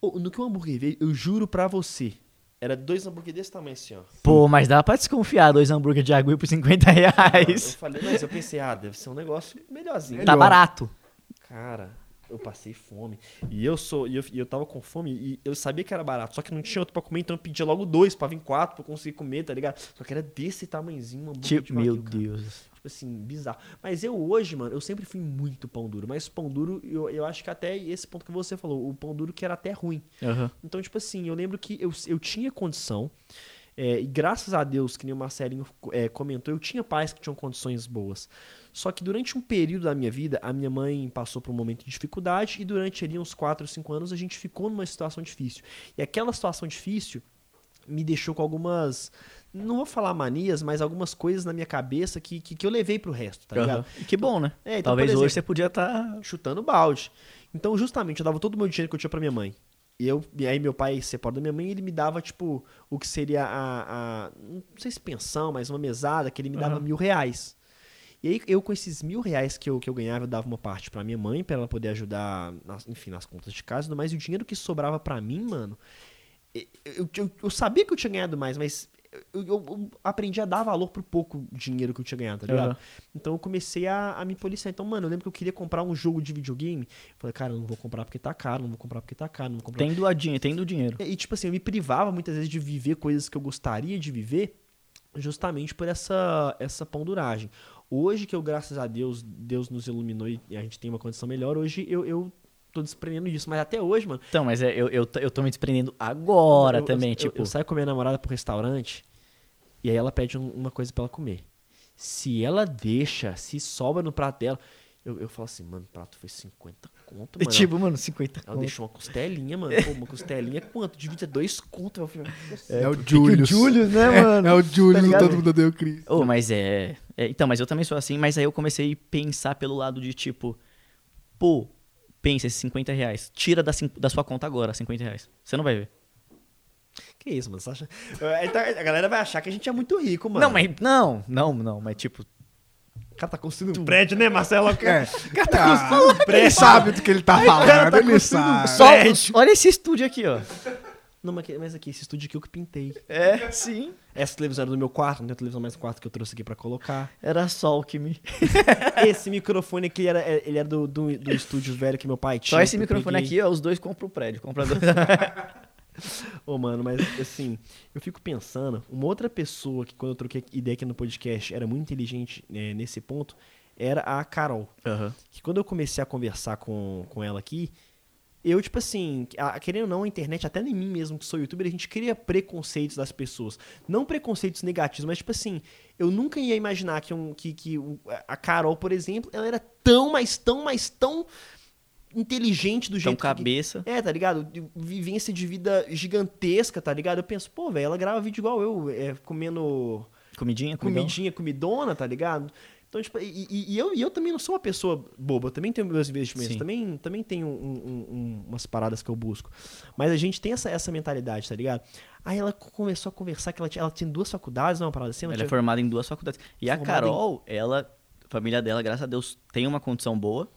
Ô, No que o hambúrguer veio, eu juro pra você, era dois hambúrguer desse tamanho assim, ó. Pô, mas dá pra desconfiar dois hambúrguer de Wagyu por 50 Eu reais. falei, mas eu pensei, ah, deve ser um negócio melhorzinho. Tá Melhor. barato. Cara, eu passei fome. E eu sou, e eu, e eu tava com fome e eu sabia que era barato, só que não tinha outro pra comer, então eu pedia logo dois pra vir quatro pra eu conseguir comer, tá ligado? Só que era desse tamanhozinho, um hambúrguer de Tipo, meu cara. Deus. Tipo assim, bizarro. Mas eu hoje, mano, eu sempre fui muito pão duro. Mas pão duro, eu, eu acho que até esse ponto que você falou, o pão duro que era até ruim. Aham. Então, tipo assim, eu lembro que eu, eu tinha condição. É, e graças a Deus, que nem o Marcelinho é, comentou, eu tinha pais que tinham condições boas. Só que durante um período da minha vida, a minha mãe passou por um momento de dificuldade e durante ali uns 4 ou 5 anos a gente ficou numa situação difícil. E aquela situação difícil me deixou com algumas. Não vou falar manias, mas algumas coisas na minha cabeça que, que, que eu levei pro resto, tá ligado? Aham. E que bom, né? É, então, Talvez por hoje exemplo, você podia tá estar. chutando balde. Então, justamente, eu dava todo o meu dinheiro que eu tinha pra minha mãe. E, eu, e aí meu pai se separou da minha mãe e ele me dava, tipo, o que seria a, a- Não sei se pensão, mas uma mesada, que ele me dava Aham. mil reais. E aí, eu com esses mil reais que eu, que eu ganhava, eu dava uma parte pra minha mãe, pra ela poder ajudar, nas- enfim, nas contas de casa e tudo mais. E o dinheiro que sobrava pra mim, mano, eu, eu- eu sabia que eu tinha ganhado mais, mas eu, eu- eu aprendi a dar valor pro pouco dinheiro que eu tinha ganhado, tá ligado? Aham. Então eu comecei a, a me policiar. Então, mano, eu lembro que eu queria comprar um jogo de videogame. Falei, cara, eu não vou comprar porque tá caro, não vou comprar porque tá caro, não vou comprar. Tendo a dinheiro, tendo dinheiro. E, tipo assim, eu me privava muitas vezes de viver coisas que eu gostaria de viver justamente por essa, essa ponduragem. Hoje que eu, graças a Deus, Deus nos iluminou e a gente tem uma condição melhor, hoje eu, eu tô desprendendo disso. Mas até hoje, mano, Então, mas é, eu, eu, tô- eu tô me desprendendo agora eu- também, eu, tipo. Eu, saio com a minha namorada pro restaurante e aí ela pede um- uma coisa pra ela comer. Se ela deixa, se sobra no prato dela, eu, eu falo assim, mano, o prato foi 50 conto, mano. tipo, mano, 50 ela conto. deixou uma costelinha, mano. Pô, uma costelinha quanto? Divide dois conto. Eu falei, É, o que Julius. o Julius, né, mano? É o Julius, Tá todo mundo odeia o Chris. Ô, mas é, é- Então, mas eu também sou assim, mas aí eu comecei a pensar pelo lado de tipo, pô, pensa esses 50 reais. Tira da, da sua conta agora, 50 reais. Você não vai ver. Que isso, mano? Acha... É, então, a galera vai achar que a gente é muito rico, mano. Não, mas. Não, não, não, mas tipo. O cara tá construindo um prédio, né, Marcelo? É. cara tá Ah, construindo um ele prédio. sabe do que ele tá falando, cara tá ele um sabe. Só, olha esse estúdio aqui, ó. Não, mas aqui, esse estúdio aqui eu que pintei. É, sim. Essa televisão era do meu quarto, não tem televisão mais quarto que eu trouxe aqui pra colocar. Era só o que me. Esse microfone aqui, era, ele era do, do, do estúdio velho que meu pai tinha. Só esse microfone peguei. aqui, ó, os dois compram o prédio. Compra dois. Ô, mano, mas assim, eu fico pensando, uma outra pessoa que quando eu troquei ideia aqui no podcast era muito inteligente né, nesse ponto, era a Carol. Aham. Que quando eu comecei a conversar com, com ela aqui, eu, tipo assim, querendo ou não, a internet, até em mim mesmo, que sou youtuber, a gente cria preconceitos das pessoas. Não preconceitos negativos, mas, tipo assim, eu nunca ia imaginar que, um, que, que a Carol, por exemplo, ela era tão, mas tão, mas tão inteligente do jeito que, cabeça. é, tá ligado? Vivência de vida gigantesca, tá ligado? Eu penso, pô, velho, ela grava vídeo igual eu, é, comendo Comidinha, comidão. comidinha, comidona, tá ligado? Então, tipo, e, e- eu, e eu também não sou uma pessoa boba, eu também tenho meus investimentos, Sim. também, também tenho um- um- um- umas paradas que eu busco. Mas a gente tem essa, essa mentalidade, tá ligado? Aí ela começou a conversar que ela tinha, ela tinha duas faculdades, não é uma parada assim? Ela Ela é tinha- formada em duas faculdades. E a Carol, ela, a família dela, graças a Deus, tem uma condição boa.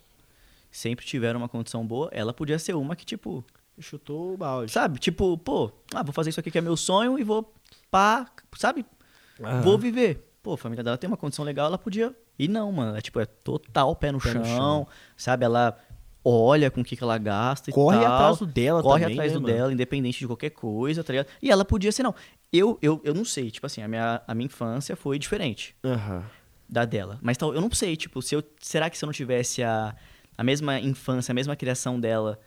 Sempre tiveram uma condição boa. Ela podia ser uma que, tipo, chutou o balde. sabe? Tipo, pô, ah, vou fazer isso aqui que é meu sonho e vou pá, sabe? Aham. Vou viver. Pô, a família dela tem uma condição legal, ela podia. E não, mano. É tipo, é total pé no, Pé no chão, chão. sabe? Ela olha com o que, que ela gasta e Corre tal. atrás do dela corre também, atrás né, do mano? dela, independente de qualquer coisa, tá ligado? E ela podia ser, não. Eu, eu, eu não sei, tipo assim, a minha, a minha infância foi diferente Aham. da dela. Mas tal, eu não sei, tipo, se eu, será que se eu não tivesse a, a mesma infância, a mesma criação dela,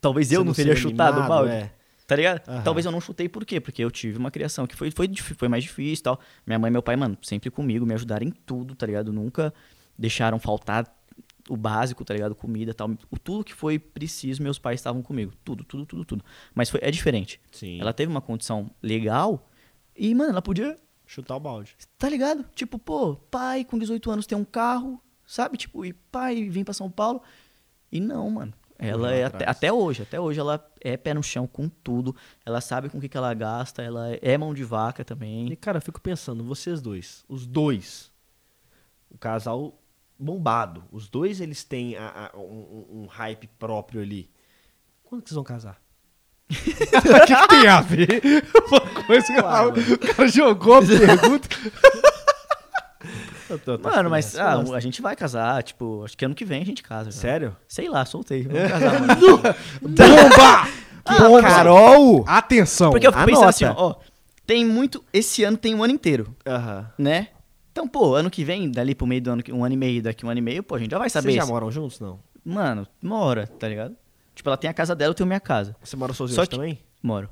talvez eu Você não teria chutado o mimado, balde? é. Tá ligado? Aham. Talvez eu não chutei por quê? Porque eu tive uma criação que foi, foi, foi mais difícil e tal. Minha mãe e meu pai, mano, sempre comigo, me ajudaram em tudo, tá ligado? Nunca deixaram faltar o básico, tá ligado? Comida e tal. O, tudo que foi preciso, meus pais estavam comigo. Tudo, tudo, tudo, tudo. Mas foi, é diferente. Sim. Ela teve uma condição legal e, mano, ela podia Chutar o balde. Tá ligado? Tipo, pô, pai com 18 anos tem um carro, sabe? Tipo, e pai vem pra São Paulo. E não, mano. Ela é até, até hoje, até hoje ela é pé no chão com tudo. Ela sabe com o que, que ela gasta, ela é mão de vaca E, também. cara, eu fico pensando, vocês dois, os dois, o casal bombado, os dois eles têm a- a- um, um- um hype próprio ali. Quando que vocês vão casar? O que, que tem a ver? Uma coisa que Claro, o cara jogou a pergunta. Eu tô- tô Mano, mas ah, a gente vai casar, tipo, acho que ano que vem a gente casa. já. Sério? Sei lá, soltei. Vamos casar, mano. Bomba! Ah, Carol! Atenção. Porque eu fico pensando assim, ó, ó, tem muito. Esse ano tem um ano inteiro, Aham. né? Então, pô, ano que vem, dali pro meio do ano, que- um ano e meio, daqui um ano e meio, pô, a gente já vai saber. Vocês já moram juntos, não? Mano, mora, tá ligado? Tipo, ela tem a casa dela, eu tenho minha casa. Você mora sozinho Só que- também? Moro.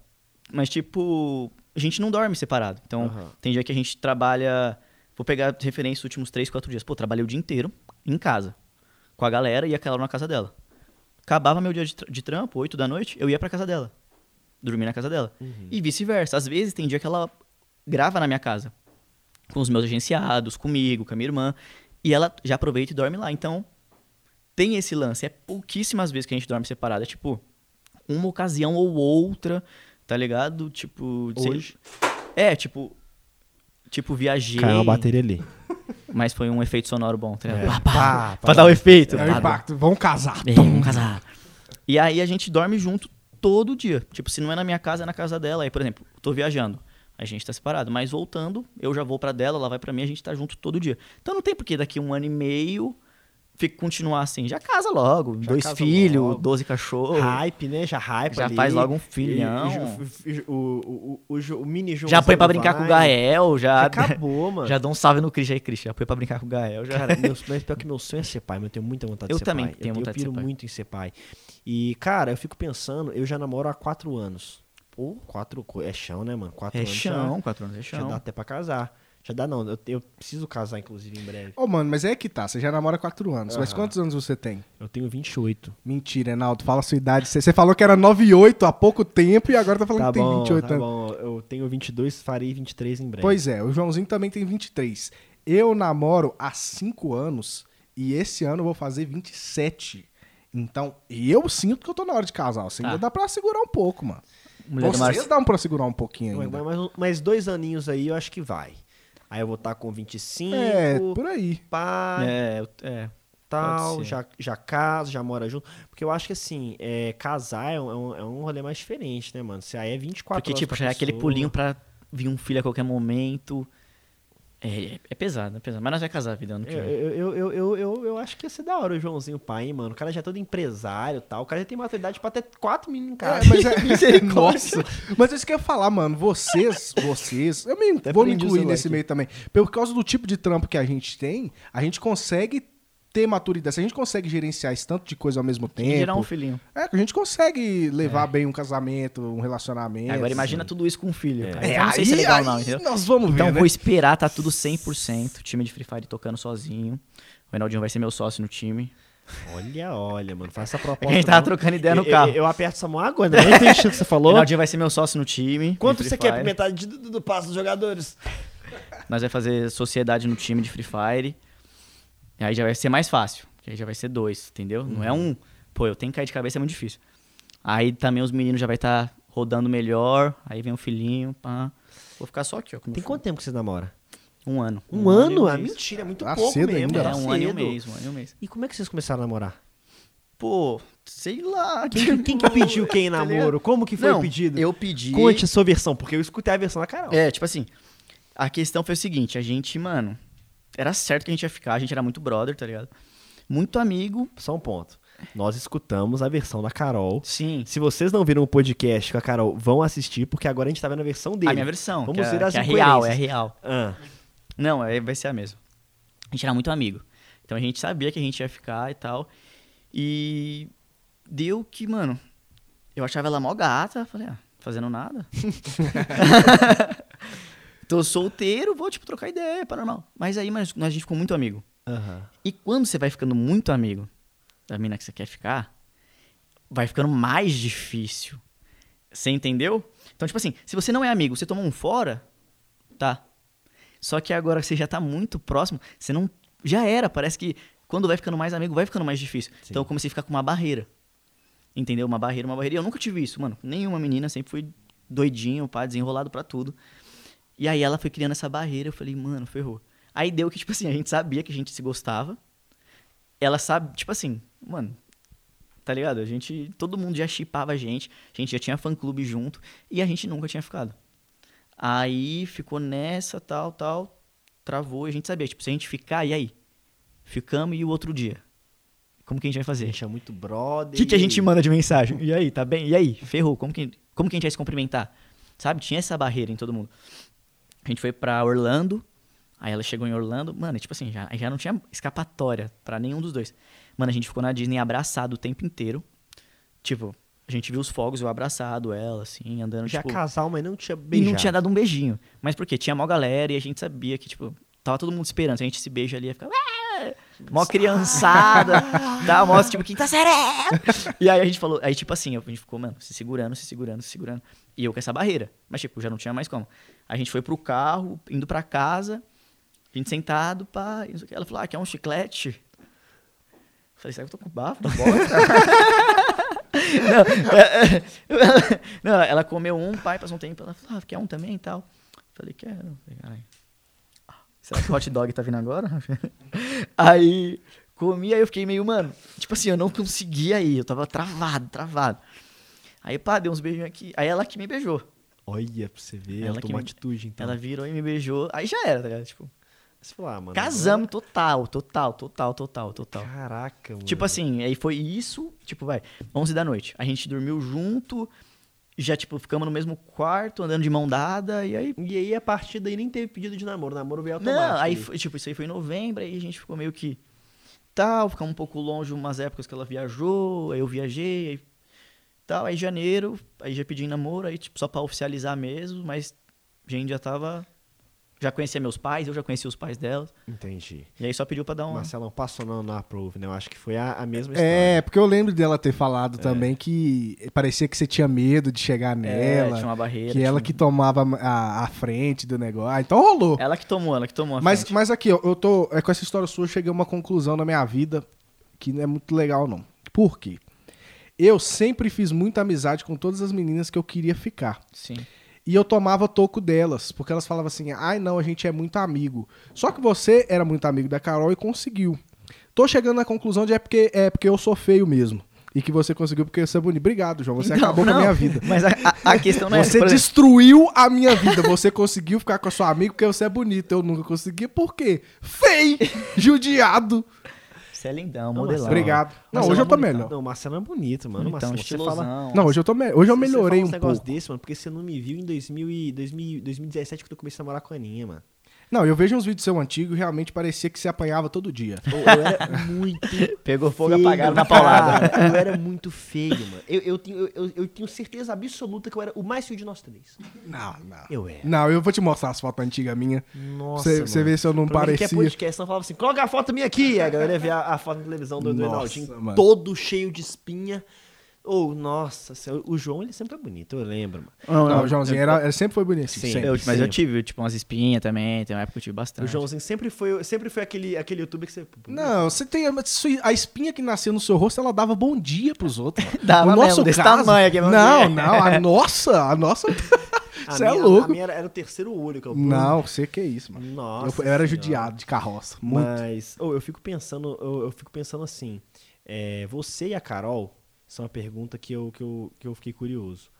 Mas, tipo, a gente não dorme separado. Então, Aham. tem dia que a gente trabalha. Vou pegar referência os últimos 3, 4 dias. Pô, trabalhei o dia inteiro em casa. Com a galera e aquela na casa dela. Acabava meu dia de, tra- de trampo, 8 da noite, eu ia pra casa dela. Dormir na casa dela. Uhum. E vice-versa. Às vezes tem dia que ela grava na minha casa. Com os meus agenciados, comigo, com a minha irmã. E ela já aproveita e dorme lá. Então, tem esse lance. É pouquíssimas vezes que a gente dorme separado. É tipo, uma ocasião ou outra, tá ligado? Tipo, sei- Hoje. É, tipo. Tipo, viajei. Caiu uma bateria ali. Mas foi um efeito sonoro bom, tá ligado? É. Pá, pá, Pá, pra dar o efeito. É o impacto. Vamos casar. é, vamos casar. E aí a gente dorme junto todo dia. Tipo, se não é na minha casa, é na casa dela. Aí, por exemplo, tô viajando. A gente tá separado. Mas voltando, eu já vou pra dela, ela vai pra mim, a gente tá junto todo dia. Então não tem por que daqui um ano e meio fica, continuar assim. Já casa logo. Já dois filhos. 12 cachorros. Hype, né? Já hype Já ali. faz logo um filhão. O, o, o, o, mini João. já põe pra brincar com o Gael, Já já. acabou, mano. Já dá um salve no Cris aí, Cris. Já põe pra brincar com o Gael. Já. Cara, meu, mas pior que meu sonho é ser pai, mas eu tenho muita vontade Eu de ser também pai. tenho eu, vontade de eu piro ser pai. muito em ser pai. E, cara, eu fico pensando, eu já namoro há quatro anos. Pô, quatro. É chão, né, mano? Quatro É anos. chão, Já, quatro anos é já chão. dá até pra casar. Já dá, não. Eu, eu preciso casar, inclusive, em breve. Ô, mano, mas é que tá. Você já namora há quatro anos. Mas quantos anos você tem? Eu tenho 28. Mentira, Enaldo. Fala a sua idade. Você, você falou que era 9 e 8 há pouco tempo e agora tá falando Tá que tem bom, 28 tá anos. bom. Eu tenho 22, farei 23 em breve. Pois é, o Joãozinho também tem 23. Eu namoro há 5 anos e esse ano eu vou fazer 27. Então, eu sinto que eu tô na hora de casar. Assim, Tá. ainda dá pra segurar um pouco, mano. Mulher Vocês Marcelo. dão pra segurar um pouquinho ainda. mas- mas- mais dois aninhos aí eu acho que vai. Aí eu vou estar com 25, É, por aí. pai, É, é. tal, já, já casa, já mora junto. Porque eu acho que assim, é, casar é um, é um- é rolê mais diferente, né, mano? Você aí é 24 Porque, horas tipo, já é aquele pulinho pra vir um filho a qualquer momento. É, é pesado, é pesado. Mas nós vamos casar a vida ano que Eu, vem. eu, eu, eu, eu, eu, eu acho que ia ser da hora o Joãozinho pai, hein, mano. O cara já é todo empresário e tal. O cara já tem maturidade pra ter quatro meninos em casa. É, mas é, nossa. Mas isso que eu ia falar, mano. Vocês, vocês. Eu me, Até vou me incluir nesse aqui. meio também. Por causa do tipo de trampo que a gente tem, a gente consegue ter maturidade. Se a gente consegue gerenciar esse tanto de coisa ao mesmo Tem que gerar um tempo. filhinho. É, a gente consegue levar bem um casamento, um relacionamento. Agora imagina tudo isso com um filho. cara. É, Então, não sei se é aí- legal, aí não, entendeu? Nós vamos ver, Então né? vou esperar, tá tudo 100%. Time de Free Fire tocando sozinho. O Reinaldinho vai ser meu sócio no time. Olha, olha, mano. Faz essa proposta. É a gente tava não. trocando ideia no Eu- carro. Eu, eu aperto essa mão agora, né? não entendi o que você O falou. Reinaldinho vai ser meu sócio no time. Quanto você quer por metade do, do, do passo dos jogadores? Nós vai fazer sociedade no time de Free Fire. E aí já vai ser mais fácil. Que aí já vai ser dois, entendeu? Não é um. Pô, eu tenho que cair de cabeça, é muito difícil. Aí também os meninos já vai estar rodando melhor. Aí vem o filhinho. Pá. Vou ficar só aqui, ó. Tem quanto tempo que você namora? Um ano. Um, ano? e Ah, um mentira, é muito Tá pouco cedo mesmo. ainda. É, tá um ano e um cedo. mês, um ano e um mês. E como é que vocês começaram a namorar? Pô, sei lá. Quem, que- quem que pediu quem Tá namoro? Como que foi Não, o pedido? Eu pedi. Conte a sua versão, porque eu escutei a versão da Carol. É, tipo assim, a questão foi o seguinte, a gente, mano, era certo que a gente ia ficar, a gente era muito brother, tá ligado? Muito amigo, Só um ponto. Nós escutamos a versão da Carol. sim. Se vocês não viram o podcast com a Carol, vão assistir, porque agora a gente tá vendo a versão dele. A minha versão, Vamos que, ver é, as que é real, é real. Ah, Não, é, vai ser a mesma. A gente era muito amigo. Então a gente sabia que a gente ia ficar e tal. E deu que, mano, eu achava ela mó gata. Falei, ah, Fazendo nada. Tô solteiro, vou, tipo, trocar ideia, paranormal. Mas aí mas, a gente ficou muito amigo. Aham. E quando você vai ficando muito amigo da mina que você quer ficar, vai ficando mais difícil. Você entendeu? Então, tipo assim, se você não é amigo, você toma um fora, tá. Só que agora que você já tá muito próximo, você não. Já era, parece que quando vai ficando mais amigo, vai ficando mais difícil. Sim. Então eu comecei a ficar com uma barreira. Entendeu? Uma barreira, uma barreira. E eu nunca tive isso, mano. Nenhuma menina, sempre fui doidinho, pá, desenrolado pra tudo. E aí ela foi criando essa barreira, eu falei, mano, ferrou. Aí deu que, tipo assim, a gente sabia que a gente se gostava. Ela sabe, tipo assim, mano, tá ligado? A gente, todo mundo já chipava a gente, a gente já tinha fã-clube junto e a gente nunca tinha ficado. Aí ficou nessa, tal, tal, travou e a gente sabia, tipo, se a gente ficar, e aí? Ficamos e o outro dia? Como que a gente vai A fazer? gente é muito brother. O que, que a gente manda de mensagem? E aí, tá bem? E aí? Ferrou. Como que, como que a gente vai se cumprimentar? Sabe? Tinha essa barreira em todo mundo. A gente foi pra Orlando. Aí ela chegou em Orlando. Mano, tipo assim, já, já não tinha escapatória pra nenhum dos dois. Mano, a gente ficou na Disney abraçado o tempo inteiro. Tipo, a gente viu os fogos, eu abraçado ela, assim, andando, Já tipo... casal, mas não tinha E beijado. não tinha dado um beijinho. Mas por quê? Tinha mó galera e a gente sabia que, tipo, tava todo mundo esperando. Se a gente se beija ali, ia ficar. "Ué!" Mó criançada. tá, mó tipo, quinta série. E aí a gente falou, aí tipo assim, a gente ficou, mano, se segurando, se segurando, se segurando. E eu com essa barreira. Mas, tipo, já não tinha mais como. A gente foi pro carro, indo pra casa, a gente sentado, pá. Ela falou, ah, quer um chiclete? Eu falei, será que eu tô com bafo? Não não, é, é, não, ela comeu um, pai, passou um tempo, ela falou, ah, quer um também e tal. Eu falei, quero. Eu falei, "Ai, ah, Será que o hot dog tá vindo agora? aí comi, aí eu fiquei meio, mano, tipo assim, eu não conseguia ir, eu tava travado, travado. Aí, pá, deu uns beijinhos aqui. Aí ela que me beijou. Olha, pra você ver, Ela tomou me- atitude, então. Ela virou e me beijou. Aí já era, tá ligado? Tipo, Você falou, ah, mano. casamos total, total, total, total, total. agora- Caraca, mano. Tipo assim, aí foi isso, tipo, vai, 11 da noite. A gente dormiu junto, já, tipo, ficamos no mesmo quarto, andando de mão dada, e aí... E aí, a partir daí, nem teve pedido de namoro. Namoro veio automático. Não, aí, foi, tipo, isso aí foi em novembro, aí a gente ficou meio que tal, ficamos um pouco longe umas épocas que ela viajou, aí eu viajei, aí tal, aí janeiro, aí já pedi em namoro, aí, tipo, só pra oficializar mesmo, mas a gente já tava... Já conhecia meus pais, eu já conhecia os pais dela, Entendi. e aí só pediu pra dar um... Marcelão passou no, no approve, né? Eu acho que foi a, a mesma história. É, porque eu lembro dela ter falado também que parecia que você tinha medo de chegar É, nela. tinha uma barreira. que ela que tomava a, a frente do negócio. Ah, então rolou. Ela que tomou, ela que tomou a Mas, frente. mas aqui, ó, eu tô. É, com essa história sua, eu cheguei a uma conclusão na minha vida que não é muito legal, não. Por quê? Eu sempre fiz muita amizade com todas as meninas que eu queria ficar. Sim. E eu tomava toco delas, porque elas falavam assim: ai não, a gente é muito amigo. Só que você era muito amigo da Carol e conseguiu. Tô chegando na conclusão de é porque, é porque eu sou feio mesmo. E que você conseguiu porque você é bonito. Obrigado, João. Você Então, acabou com a não, minha vida. Mas a, a- questão não é Você destruiu a minha vida. Você conseguiu ficar com a sua amiga porque você é bonito. Eu nunca consegui. Por quê? Feio! Judiado! Você é lindão, Não, modelão. Obrigado. Não, Marcelão hoje eu tô é bonitão. melhor. Não, o Marcelo é bonito, mano. Bonitão, Marcelo, você fala... estilosão. Não, hoje eu, tô me... hoje eu Você melhorei fala um pouco. desse, mano, porque você não me viu em 2000 e 2000, 2017 que eu comecei a namorar com a Aninha, mano. Não, eu vejo uns vídeos seu antigo e realmente parecia que você apanhava todo dia. Eu, eu era muito Pegou fogo feio, apagado na paulada. cara. Eu era muito feio, mano. Eu, eu, tenho, eu, eu tenho certeza absoluta que eu era o mais feio de nós três. Não, não. Eu era. Não, eu vou te mostrar as fotos antigas minhas. Nossa, Você vê se eu não é que é parecia. podcast, não falava assim, coloca a foto minha aqui. A galera ia ver a, a foto na televisão do, do Nossa, Reinaldinho mano. todo cheio de espinha. Ou, nossa, o João, ele sempre é bonito, eu lembro, mano. Não, Não, não, o Joãozinho eu- era, sempre foi bonito. Sim. sempre. eu- mas eu sempre. tive, tipo, umas espinhas também. Tem uma época que eu tive bastante. O Joãozinho sempre foi, sempre foi aquele, aquele youtuber que você... Não, você tem. A espinha que nasceu no seu rosto, ela dava bom dia pros outros. Dava no mesmo, desse tamanho aqui, Não, dia. não, a nossa, a nossa. Você é louco. A minha era, era o terceiro olho que eu Não, você que é isso, mano. Nossa eu, eu era judiado de carroça. Muito. Mas ô, eu fico pensando, eu, eu fico pensando assim, é, você e a Carol são uma pergunta que eu, que, eu, que eu fiquei curioso.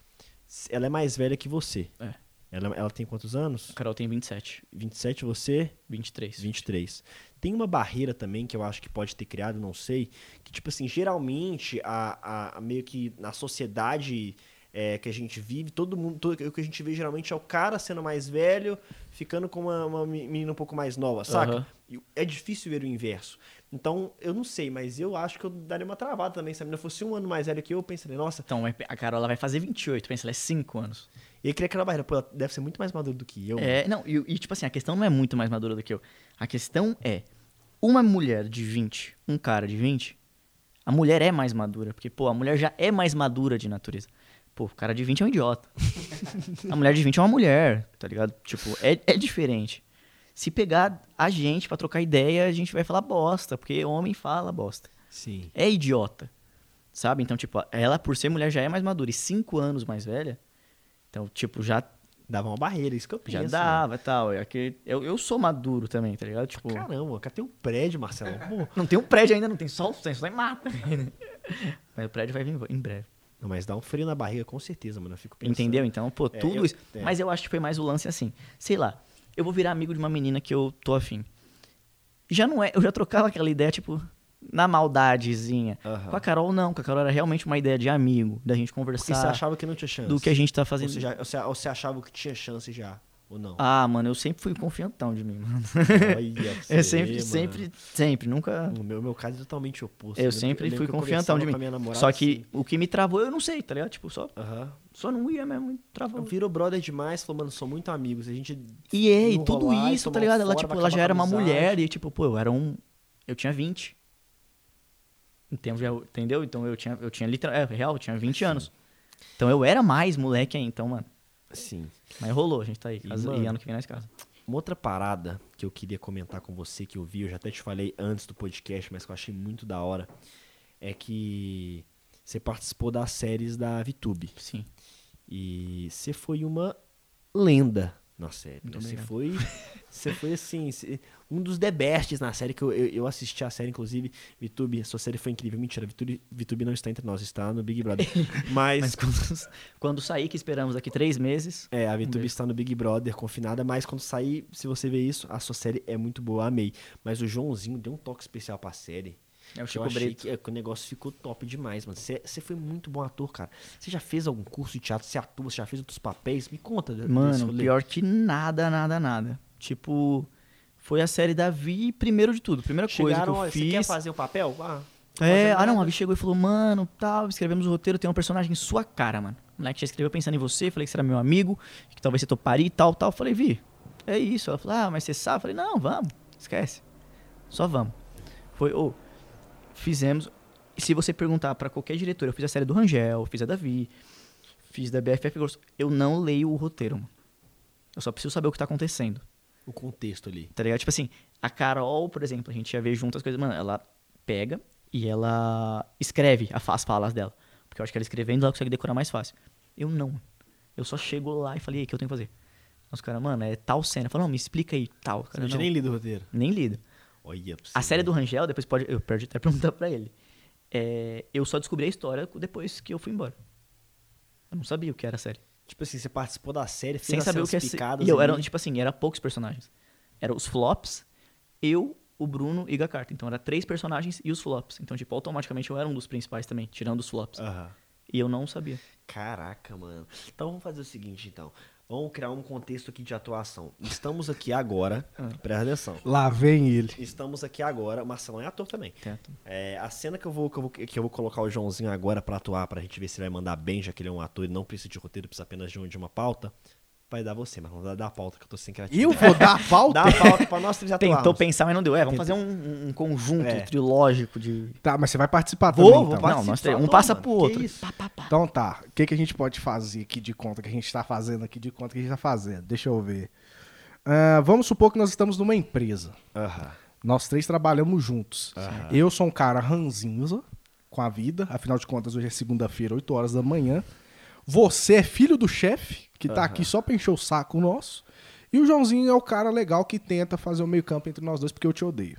Ela é mais velha que você. É. Ela, ela tem quantos anos? A Carol tem 27, 27, você? 23. 23. Tem uma barreira também que eu acho que pode ter criado, não sei, que tipo assim, geralmente a, a- a meio que na sociedade é, que a gente vive, todo mundo, todo- o que a gente vê geralmente é o cara sendo mais velho, ficando com uma, uma menina um pouco mais nova, saca? E É difícil ver o inverso. Então, eu não sei, mas eu acho que eu daria uma travada também. Se a menina fosse um ano mais velha que eu, eu pensaria, nossa, Então, a Carola vai fazer 28, pensa, ela é 5 anos. e eu queria aquela barreira, pô, ela deve ser muito mais madura do que eu. É, não, e, e, tipo assim, a questão não é muito mais madura do que eu. A questão é, uma mulher de 20, um cara de 20, a mulher é mais madura, porque, pô, a mulher já é mais madura de natureza. Pô, o cara de 20 é um idiota. a mulher de 20 é uma mulher, tá ligado? Tipo, é, é diferente. Se pegar a gente pra trocar ideia, a gente vai falar bosta, porque homem fala bosta. Sim. É idiota. Sabe? Então, tipo, ela, por ser mulher, já é mais madura. E 5 anos mais velha, então, tipo, já Dava uma barreira, isso que eu penso. já né? dava e tal. É que eu, eu sou maduro também, tá ligado? Tipo, Caramba, cara tem um prédio, Marcelo. Pô. não tem um prédio ainda, não tem só em mata. Mas o prédio vai vir em breve. Não, mas dá um frio na barriga, com certeza, mano. Eu fico pensando. Entendeu? Então, pô, É, tudo eu- isso. é. Mas eu acho que foi mais o lance assim. Sei lá, eu vou virar amigo de uma menina que eu tô afim. Já não é. Eu já trocava aquela ideia, tipo, na maldadezinha. Aham. Com a Carol, não. Com a Carol era realmente uma ideia de amigo, da gente Porque você conversar. achava que não tinha chance. do que a gente tá Ou fazendo. você, já- ou você- ou você achava que tinha chance já, ou não? Ah, mano, eu sempre fui confiantão de mim, mano. Olha Eu sempre, ver, sempre, sempre, nunca. mano. O meu, meu caso é totalmente oposto. Eu lembro- sempre fui eu confiantão de mim. namorada, Só que assim, o que me travou, eu não sei, tá ligado? Tipo, só, aham. só não ia mesmo, travou. Virou brother demais, falou, mano, sou muito amigos. A gente. E é, e tudo rolar isso, tá ligado? Ela, tipo, ela já era uma amizade. mulher e, tipo, pô, eu era um. Eu tinha 20. Em termos de- entendeu? Então eu tinha, eu tinha literal, é real, eu tinha 20 anos. Então eu era mais moleque aí, então, mano. Sim. Mas rolou, a gente tá aí. E, casa- E, mano, ano que vem nós casa. Uma outra parada que eu queria comentar com você, que eu vi, eu já até te falei antes do podcast, mas que eu achei muito da hora, é que você participou das séries da VTube. Sim. E você foi uma lenda na série. Muito Você foi, você foi assim, um dos the bests na série, que eu, eu, eu assisti a série, inclusive. VTube, sua série foi incrível. Mentira, VTube, VTube não está entre nós, está no Big Brother. Mas, Mas quando, quando sair, que esperamos daqui três meses. é, a VTube ver. está no Big Brother, confinada, mas quando sair, se você ver isso, a sua série é muito boa, amei. Mas o Joãozinho deu um toque especial pra série. É o Chico eu achei que, é, que o negócio ficou top demais, mano. Você foi muito bom ator, cara. Você já fez algum curso de teatro? Você atua? Você já fez outros papéis? Me conta. Mano, pior que nada, nada, nada. Tipo, foi a série da Vi primeiro de tudo. Primeira coisa que Chegaram, eu olha, você fiz. quer fazer o papel? Ah, É, ah não, a. Vi chegou e falou, mano, tal, escrevemos o roteiro, tem um personagem sua cara, mano. O moleque já escreveu pensando em você, falei que você era meu amigo, que talvez você toparia e tal, tal. Falei, Vi, é isso. Ela falou, ah, mas você sabe? Falei, não, vamos, esquece. Só vamos. Foi, ô, fizemos. E se você perguntar pra qualquer diretor, eu fiz a série do Rangel, fiz a da Vi, fiz da BFF Grosso, eu não leio o roteiro, mano. Eu só preciso saber o que tá acontecendo. O contexto ali. Tá ligado? Tipo assim, a Carol, por exemplo, a gente ia ver juntas as coisas. Mano, ela pega e ela escreve as falas dela. Porque eu acho que ela escrevendo ela consegue decorar mais fácil. Eu não. Eu só chego lá e falei, "E aí, o que eu tenho que fazer? Os caras, mano, é tal cena. Falou, não, me explica aí, tal. Você Cara, não tinha não, nem lido o roteiro. nem lido. Olha A série do Rangel, depois pode. Eu perdi até perguntar pra ele. É, eu só descobri a história depois que eu fui embora. Eu não sabia o que era a série. Tipo assim, você participou da série, fez Sem saber o que é picadas E eu era, tipo assim, era poucos personagens. Eram os flops, eu, o Bruno e a Carta. Então era três personagens e os flops. Então, tipo, automaticamente eu era um dos principais também, tirando os flops. Aham. E eu não sabia. Caraca, mano. Então vamos fazer o seguinte, então. Vamos criar um contexto aqui de atuação. Estamos aqui agora. Ah. Presta atenção. Lá vem ele. Estamos aqui agora. O Marcelão é ator também. É, a cena que eu, vou, que, eu vou, que eu vou colocar o Joãozinho agora pra atuar, pra gente ver se ele vai mandar bem, já que ele é um ator e não precisa de roteiro, precisa apenas de, um- de uma pauta, vai dar você, mas não dá, dá a pauta, que eu tô sem E criatividade. eu vou dar a pauta? Dá a pauta pra nós três atuarmos. Tentou pensar, mas não deu. É, vamos Tentou. fazer um, um conjunto É. trilógico de. Tá, mas você vai participar Vou, também, vou então. participar. Não, nós três. Um passa mano, pro outro. isso? Pá, pá, pá. Então tá, o que, que a gente pode fazer aqui de conta que a gente tá fazendo aqui de conta que a gente tá fazendo? Deixa eu ver. Ah, vamos supor que nós estamos numa empresa. Aham. Nós três trabalhamos juntos. Eu sou um cara ranzinza com a vida, afinal de contas hoje é segunda-feira, 8 horas da manhã. Você é filho do chefe, que tá Aham. aqui só pra encher o saco nosso. E o Joãozinho é o cara legal que tenta fazer o meio campo entre nós dois, porque eu te odeio.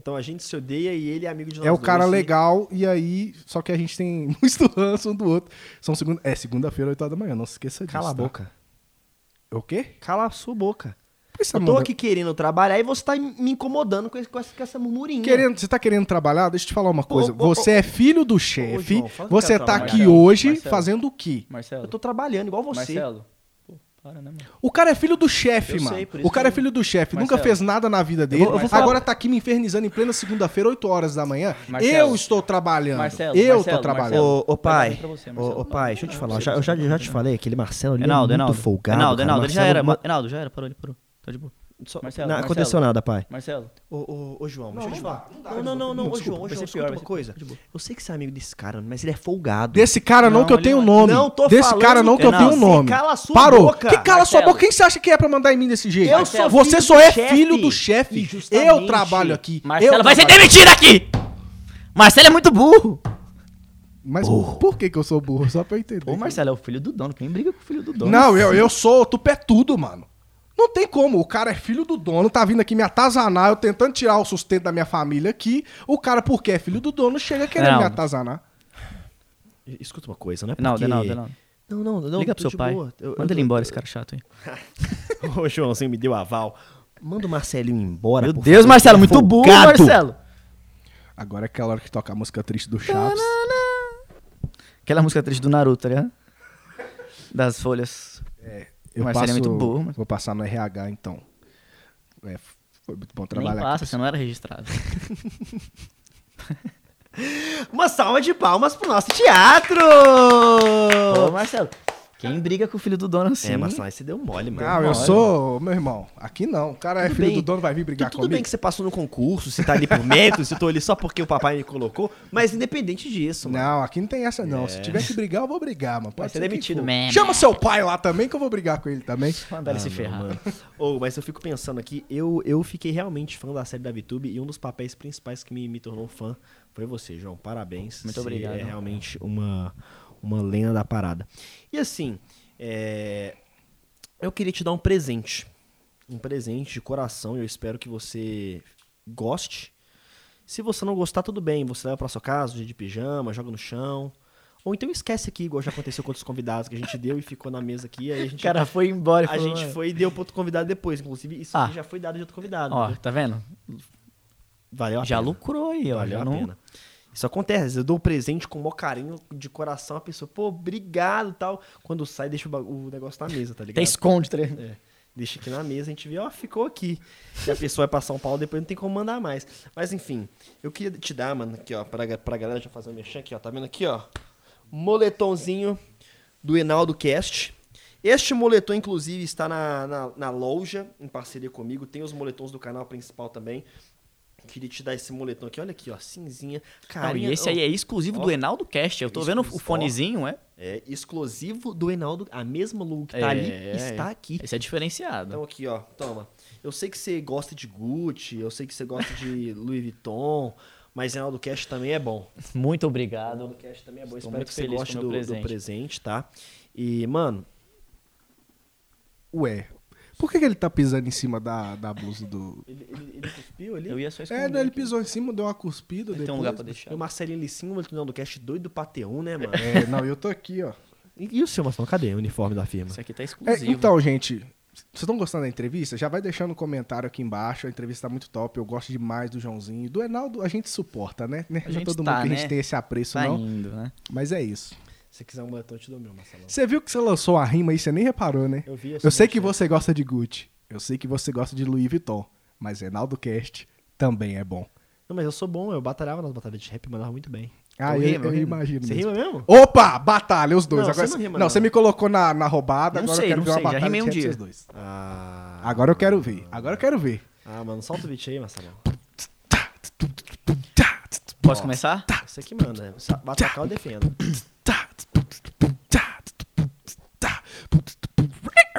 Então a gente se odeia e ele é amigo de nós é o cara dois, e- legal, e aí, só que a gente tem muito ranço um do outro. São segunda, é segunda-feira, 8 horas da manhã, não se esqueça disso. Cala a tá? boca. O quê? Cala a sua boca. Tá Eu tô aqui querendo trabalhar e você tá me incomodando com, esse- com essa, com essa murmurinha. Querendo, você tá querendo trabalhar? Deixa eu te falar uma coisa. ô, você é filho do chefe. Você eu tá aqui trabalhar. hoje Marcelo. fazendo o quê? Marcelo. Eu tô trabalhando igual você. Marcelo. Pô, para, né, mano? O cara é filho do chefe, Eu mano. sei, o cara é que- filho do chefe. Nunca Marcelo. fez nada na vida dele. vou- eu vou Agora tá aqui me infernizando em plena segunda-feira, 8 horas da manhã. Marcelo. Eu estou trabalhando. Marcelo, eu Marcelo, tô trabalhando. Marcelo. Ô, ô pai, você, ô, Marcelo. ô, pai, deixa eu te falar. Eu já, eu já, já te falei, aquele Marcelo ali Enaldo, é muito Enaldo. folgado. Enaldo. Enaldo, ele já Marcelo, era. ma- Enaldo, já era, parou, ele parou. Tá de boa. Só- Marcelo, não Marcelo. aconteceu nada, pai. Marcelo. Ô, ô, ô, João, deixa eu te não falar. dá, não dá, Não, não, não, não, ô, desculpa, João, ô, escuta pior, uma coisa. boa. Eu sei que você é amigo desse cara, mas ele é folgado. Desse cara não, Não, que eu tenho não. nome. Não, tô Desse falando, cara não que eu tenho Você nome. cala a sua Parou. boca. Que cala sua Marcelo. boca? Quem você acha que é pra mandar em mim desse jeito? Eu sou Você só é filho do chefe. Eu trabalho aqui. Marcelo vai ser demitido aqui! Marcelo é muito burro! Mas por que que eu sou burro? Só pra eu entender. Ô, Marcelo é o filho do dono. Quem briga com o filho do dono? Não, eu, eu sou tupetudo, mano. Não tem como. O cara é filho do dono, tá vindo aqui me atazanar, eu tentando tirar o sustento da minha família aqui. O cara, porque é filho do dono, chega querendo Não. me atazanar. Escuta uma coisa, não é Enaldo, porque... Enaldo, Enaldo. Não, não, não. Liga tô pro seu pai. Eu- Manda eu- ele embora, esse cara chato aí. Ô, Joãozinho me deu aval. Manda o Marcelinho embora, Meu Deus, favor, Marcelo, é muito burro. Marcelo. Agora é aquela hora que toca a música triste do Chaves. Aquela música triste do Naruto, tá ligado? Das folhas. Eu Marcelo é muito burro, mano. Vou passar no RH, então. É, foi muito bom Nem trabalhar passa, aqui. você não era registrado. Uma salva de palmas pro nosso teatro! Ô, Marcelo, quem briga com o filho do dono assim? É, Marcelo, aí você deu mole, mano. Não, eu sou, meu irmão, aqui não. O cara é Tudo filho bem. do dono, vai vir brigar tudo comigo. bem que você passou no concurso, você tá ali por mérito, se eu tô ali só porque o papai me colocou, mas independente disso, mano. Não, aqui não tem essa não. É. Se tiver que brigar, eu vou brigar, mano. Pode ser ser quem demitido mesmo. Chama seu pai lá também, que eu vou brigar com ele também. Mandar ele se Ah, não, ferrar. mano. Ô, mas eu fico pensando aqui, eu, eu fiquei realmente fã da série da VTube e um dos papéis principais que me, me tornou fã foi você, João. Parabéns. Muito Você obrigado. É realmente uma, uma lenda da parada. E assim, é, eu queria te dar um presente. Um presente de coração. Eu espero que você goste. Se você não gostar, tudo bem. Você leva pra sua casa, de pijama, joga no chão. Ou então esquece aqui, igual já aconteceu com outros convidados que a gente deu e ficou na mesa aqui. Aí a gente O cara foi embora e a falou, gente "Mano, foi e deu pro outro convidado depois. Inclusive, isso Ah. aqui já foi dado de outro convidado. Ó, tá vendo? Valeu a Já pena. lucrou aí, ó. Valeu a não... pena. Isso acontece. Eu dou um presente com o maior carinho de coração. A pessoa, pô, obrigado e tal. Quando sai, deixa o, o negócio na mesa, tá ligado? Até esconde, tá ligado? É. Deixa aqui na mesa, a gente vê, ó, ficou aqui. E a pessoa vai pra São Paulo, depois não tem como mandar mais. Mas enfim, eu queria te dar, mano, aqui, ó, pra, pra galera já fazer um mexer aqui, ó. Tá vendo aqui, ó? Moletomzinho do Enaldo Cast. Este moletom, inclusive, está na, na, na loja, em parceria comigo. Tem os moletons do canal principal também. Queria te dar esse moletom aqui, olha aqui, ó, cinzinha. Não, Carinha, e esse aí é exclusivo ó. do Enaldo Cast. Eu tô vendo o fonezinho, é? É exclusivo do Enaldo. A mesma logo que tá É, ali é. está aqui. Esse é diferenciado. Então aqui, ó, toma. Eu sei que você gosta de Gucci, eu sei que você gosta de Louis Vuitton, mas Reinaldo Cash também é bom. Muito obrigado. Reinaldo Cash também é bom. Estou Espero que você goste do, meu do presente. presente, tá? E, mano, Ué, por que, que ele tá pisando em cima da, da blusa do. ele, ele, ele cuspiu ali. Eu ia só É, esconder. né, ele aqui. pisou em cima, deu uma cuspida. Tem depois. um lugar pra deixar. o Marcelinho Licinho, o Reinaldo Cash doido ter um, né, mano? É, não, eu tô aqui, ó. E, e o seu, Marcelo? Cadê o uniforme da firma? Isso aqui tá É, exclusivo. então, gente, vocês estão gostando da entrevista? Já vai deixando um comentário aqui embaixo. A entrevista tá muito top. Eu gosto demais do Joãozinho. Do Enaldo, a gente suporta, né? Não é gente todo tá, mundo que a né? gente tem esse apreço, tá não. indo, né? Mas é isso. Se você quiser um moletom, eu te dou meu, Marcelo. Você viu que você lançou a rima aí, você nem reparou, né? Eu vi Eu sei que você gosta de Gucci. Eu sei que você gosta de Louis Vuitton. Mas Enaldo Cast também é bom. Não, mas eu sou bom, eu batalhava nas batalhas de rap, mandava muito bem. Ah, Eu eu, rimo, eu eu imagino. Você mesmo. rima mesmo? Opa! Batalha, os dois. Não, agora, você não rima, não, não. você me colocou na, na roubada, Não agora sei, eu quero não ver uma sei, já batalha rimei de um dia. dois. Ah, Agora eu quero ver. Agora eu quero ver. ah, mano, solta o beat aí, Marcelo. Posso começar? Você que manda. Sa- Batacal eu defendo.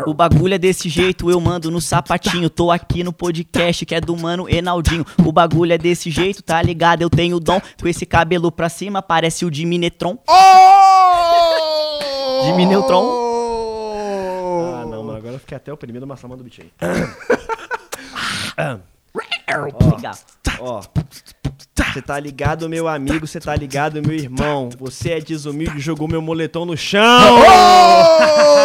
O bagulho é desse jeito, eu mando no sapatinho. Tô aqui no podcast que é do mano Enaldinho. O bagulho é desse jeito, tá ligado? Eu tenho dom. Com esse cabelo pra cima, parece o de Minetron. Oh! Jimmy Neutron. Ah, não, mano. Agora eu fiquei até oprimido, mas Marcelo manda o beat aí. Ó. Você tá ligado, meu amigo? Você tá ligado, meu irmão? Você é desumilde e jogou meu moletom no chão! Oh!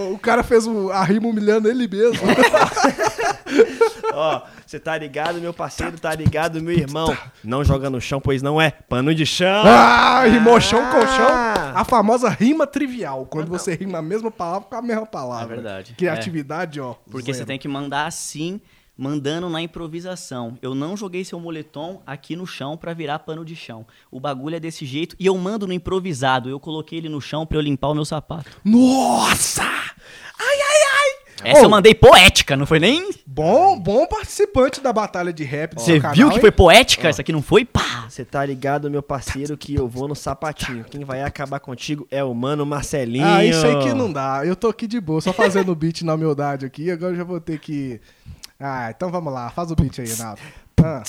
O cara fez o- a rima humilhando ele mesmo. Ó, você tá ligado, meu parceiro, tá ligado, meu irmão. Não joga no chão, pois não é pano de chão. ah, rimou chão com chão. Ah. A famosa rima trivial. Quando você rima a mesma palavra com a mesma palavra. É verdade. Criatividade, ó. Porque você zero. tem que mandar assim, mandando na improvisação. Eu não joguei seu moletom aqui no chão pra virar pano de chão. O bagulho é desse jeito e eu mando no improvisado. Eu coloquei ele no chão pra eu limpar o meu sapato. Nossa! Ai, ai, ai! Essa Oh. eu mandei poética, não foi nem. Bom, bom participante da batalha de rap do Você canal, viu que hein? foi poética? Essa aqui não foi? Pá! Você tá ligado, meu parceiro, que eu vou no sapatinho. Quem vai acabar contigo é o mano Marcelinho. Ah, isso aí que não dá. Eu tô aqui de boa, só fazendo o beat na humildade aqui. Agora eu já vou ter que. Ah, então vamos lá. Faz o beat aí, Renato. Ah.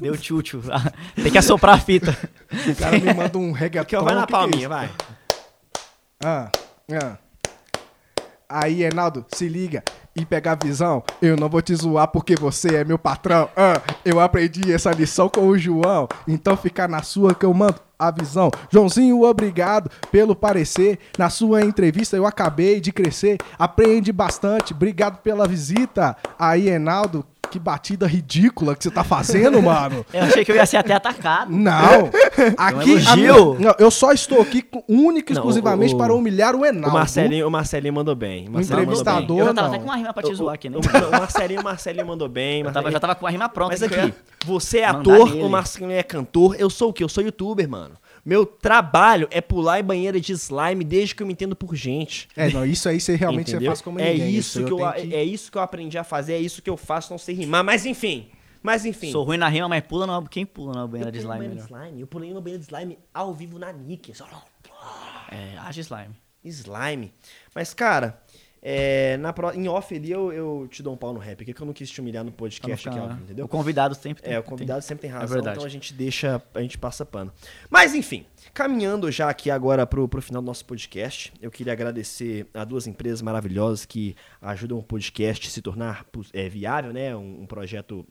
Deu tchutchu. Tem que assoprar a fita. O cara me manda um Aqui, reggaeton. ó, vai na que que é palminha, isso? vai. Ah, ah. Aí, Reinaldo, se liga e pega a visão. Eu não vou te zoar porque você é meu patrão. Ah, eu aprendi essa lição com o João. Então fica na sua que eu mando a visão. Joãozinho, obrigado pelo parecer. Na sua entrevista eu acabei de crescer. Aprende bastante. Obrigado pela visita. Aí, Reinaldo, que batida ridícula que você tá fazendo, mano. Eu achei que eu ia ser até atacado. Não. Aqui, a minha- elogio. não, eu só estou aqui única e exclusivamente o- o- para humilhar o O Enaldo. Marcelinho, o Marcelinho mandou bem. O Marcelinho mandou bem. entrevistador. Eu já tava não. até com uma rima pra te zoar aqui, né? O, o Marcelinho, o Marcelinho mandou bem. Eu tava, já tava com a rima pronta. Mas aqui, você é mandar ator, nele. o Marcelinho é cantor. Eu sou o quê? Eu sou youtuber, mano. Meu trabalho é pular em banheira de slime desde que eu me entendo por gente. É, não, isso aí você realmente você faz como é ninguém. isso aí que eu, tenho é isso que eu aprendi a fazer, é isso que eu faço, não sei rimar. Mas enfim, mas enfim. Sou ruim na rima, mas pula na... Quem pula na eu banheira de slime banheira de slime. Eu pulei uma banheira de slime ao vivo na Nick. Só... É, haja slime. Slime. Mas, cara, é, na pro- em off ali eu, eu te dou um pau no rap, aqui que eu não quis te humilhar no podcast aqui, entendeu? O convidado sempre tem. É, o convidado sempre tem razão, verdade. então a gente deixa, a gente passa pano. Mas enfim, caminhando já aqui agora pro, pro final do nosso podcast, eu queria agradecer a duas empresas maravilhosas que ajudam o podcast a se tornar é, viável, né? Um, um projeto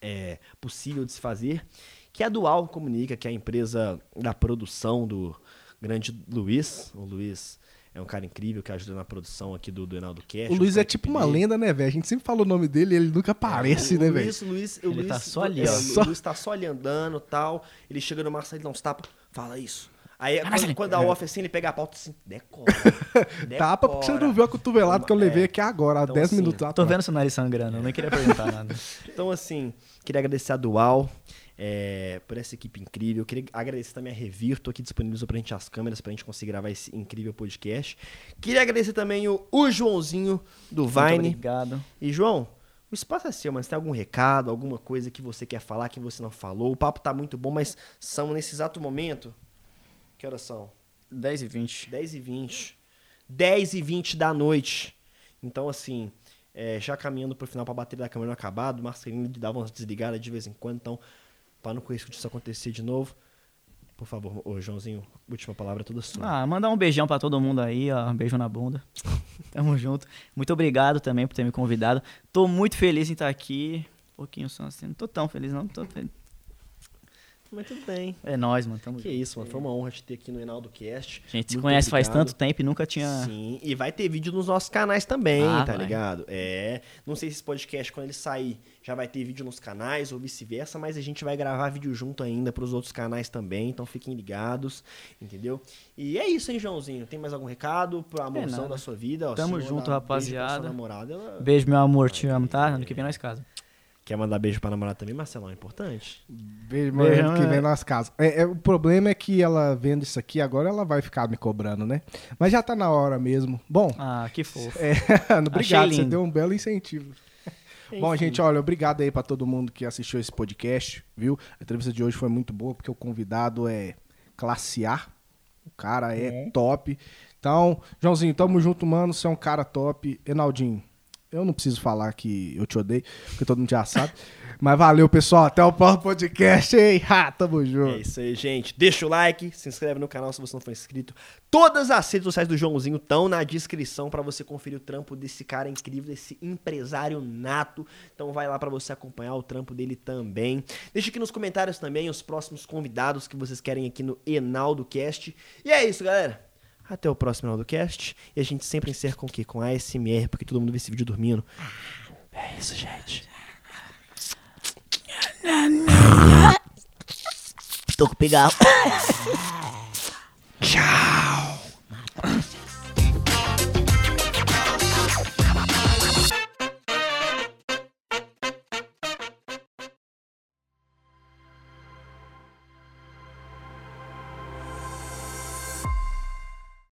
é, possível de se fazer, que é a Dual Comunica, que é a empresa da produção do grande Luiz. O Luiz é um cara incrível que ajuda na produção aqui do, do Enaldo Cash. O Luiz é tipo uma lenda, né, velho? A gente sempre fala o nome dele e ele nunca aparece, o, né, o velho? Luiz, o Luiz, o Ele Luiz, tá só ali, é, ó. O Luiz tá só ali andando tal. Ele chega no Marcelo, dá uns tapas, fala isso. Aí quando, Marcelinho. quando a off assim, ele pega a pauta assim, decora. Tapa porque você decora. não viu a cotovelada que eu levei É. aqui agora, há Então, 10 assim, minutos Tô atrás. vendo seu nariz sangrando, eu nem queria perguntar nada. Então, assim, queria agradecer a Dual é, por essa equipe incrível. Queria agradecer também a Revir, tô aqui disponível pra gente as câmeras pra gente conseguir gravar esse incrível podcast. Queria agradecer também o, o Joãozinho do Muito Vine. obrigado. E, João, o espaço é seu, mas tem algum recado, alguma coisa que você quer falar que você não falou? O papo tá muito bom, mas são nesse exato momento. Que horas são? 10 e 20. 10 e 20. 10 e 20 da noite. Então, assim, é, já caminhando pro final pra bateria da câmera não acabar, o Marcelinho dava umas desligadas de vez em quando, então, para não correr isso acontecer de novo, por favor, ô Joãozinho, última palavra toda sua. Ah, mandar um beijão pra todo mundo aí, ó. Um beijo na bunda. Tamo junto. Muito obrigado também por ter me convidado. Tô muito feliz em estar aqui. Um pouquinho só assim. Não tô tão feliz, não. Tô feliz. Mas tudo bem. É nóis, mano. Tamo Que junto. isso, mano. Foi uma honra te ter aqui no Enaldo Cast. A gente se Muito conhece faz tanto tempo e nunca tinha. Sim, e vai ter vídeo nos nossos canais também, Ah, tá vai. ligado? É. Não sei se esse podcast, quando ele sair, já vai ter vídeo nos canais ou vice-versa, mas a gente vai gravar vídeo junto ainda pros outros canais também, então fiquem ligados, entendeu? E é isso, hein, Joãozinho? Tem mais algum recado pro amorzão nada. da sua vida? Ó, Tamo se junto, beijo pra rapaziada. sua namorada, ela- Beijo, meu amor. Te amo, tá? Ano que vem nós casa. Quer mandar beijo pra namorada também, Marcelão? É importante? Beijo, Beijo, que né? vem nas casas. É, é, o problema é que ela vendo isso aqui agora, ela vai ficar me cobrando, né? Mas já tá na hora mesmo. Bom, Ah, que fofo. é, obrigado, você lindo. deu um belo incentivo. Bom, gente, olha, obrigado aí pra todo mundo que assistiu esse podcast, viu? A entrevista de hoje foi muito boa, porque o convidado é classe A. O cara é top. Então, Joãozinho, tamo junto, mano. Você é um cara top. Enaldinho, Eu não preciso falar que eu te odeio, porque todo mundo já sabe. Mas valeu, pessoal. Até o próximo podcast, hein? Ha, tamo junto. É isso aí, gente. Deixa o like, se inscreve no canal se você não for inscrito. Todas as redes sociais do Joãozinho estão na descrição para você conferir o trampo desse cara incrível, desse empresário nato. Então vai lá para você acompanhar o trampo dele também. Deixa aqui nos comentários também os próximos convidados que vocês querem aqui no Enaldo Cast. E é isso, galera. Até o próximo Enaldo Cast. E a gente sempre encerra com o quê? Com ASMR, porque todo mundo vê esse vídeo dormindo. É isso, gente. Tô com pigarro. Tchau.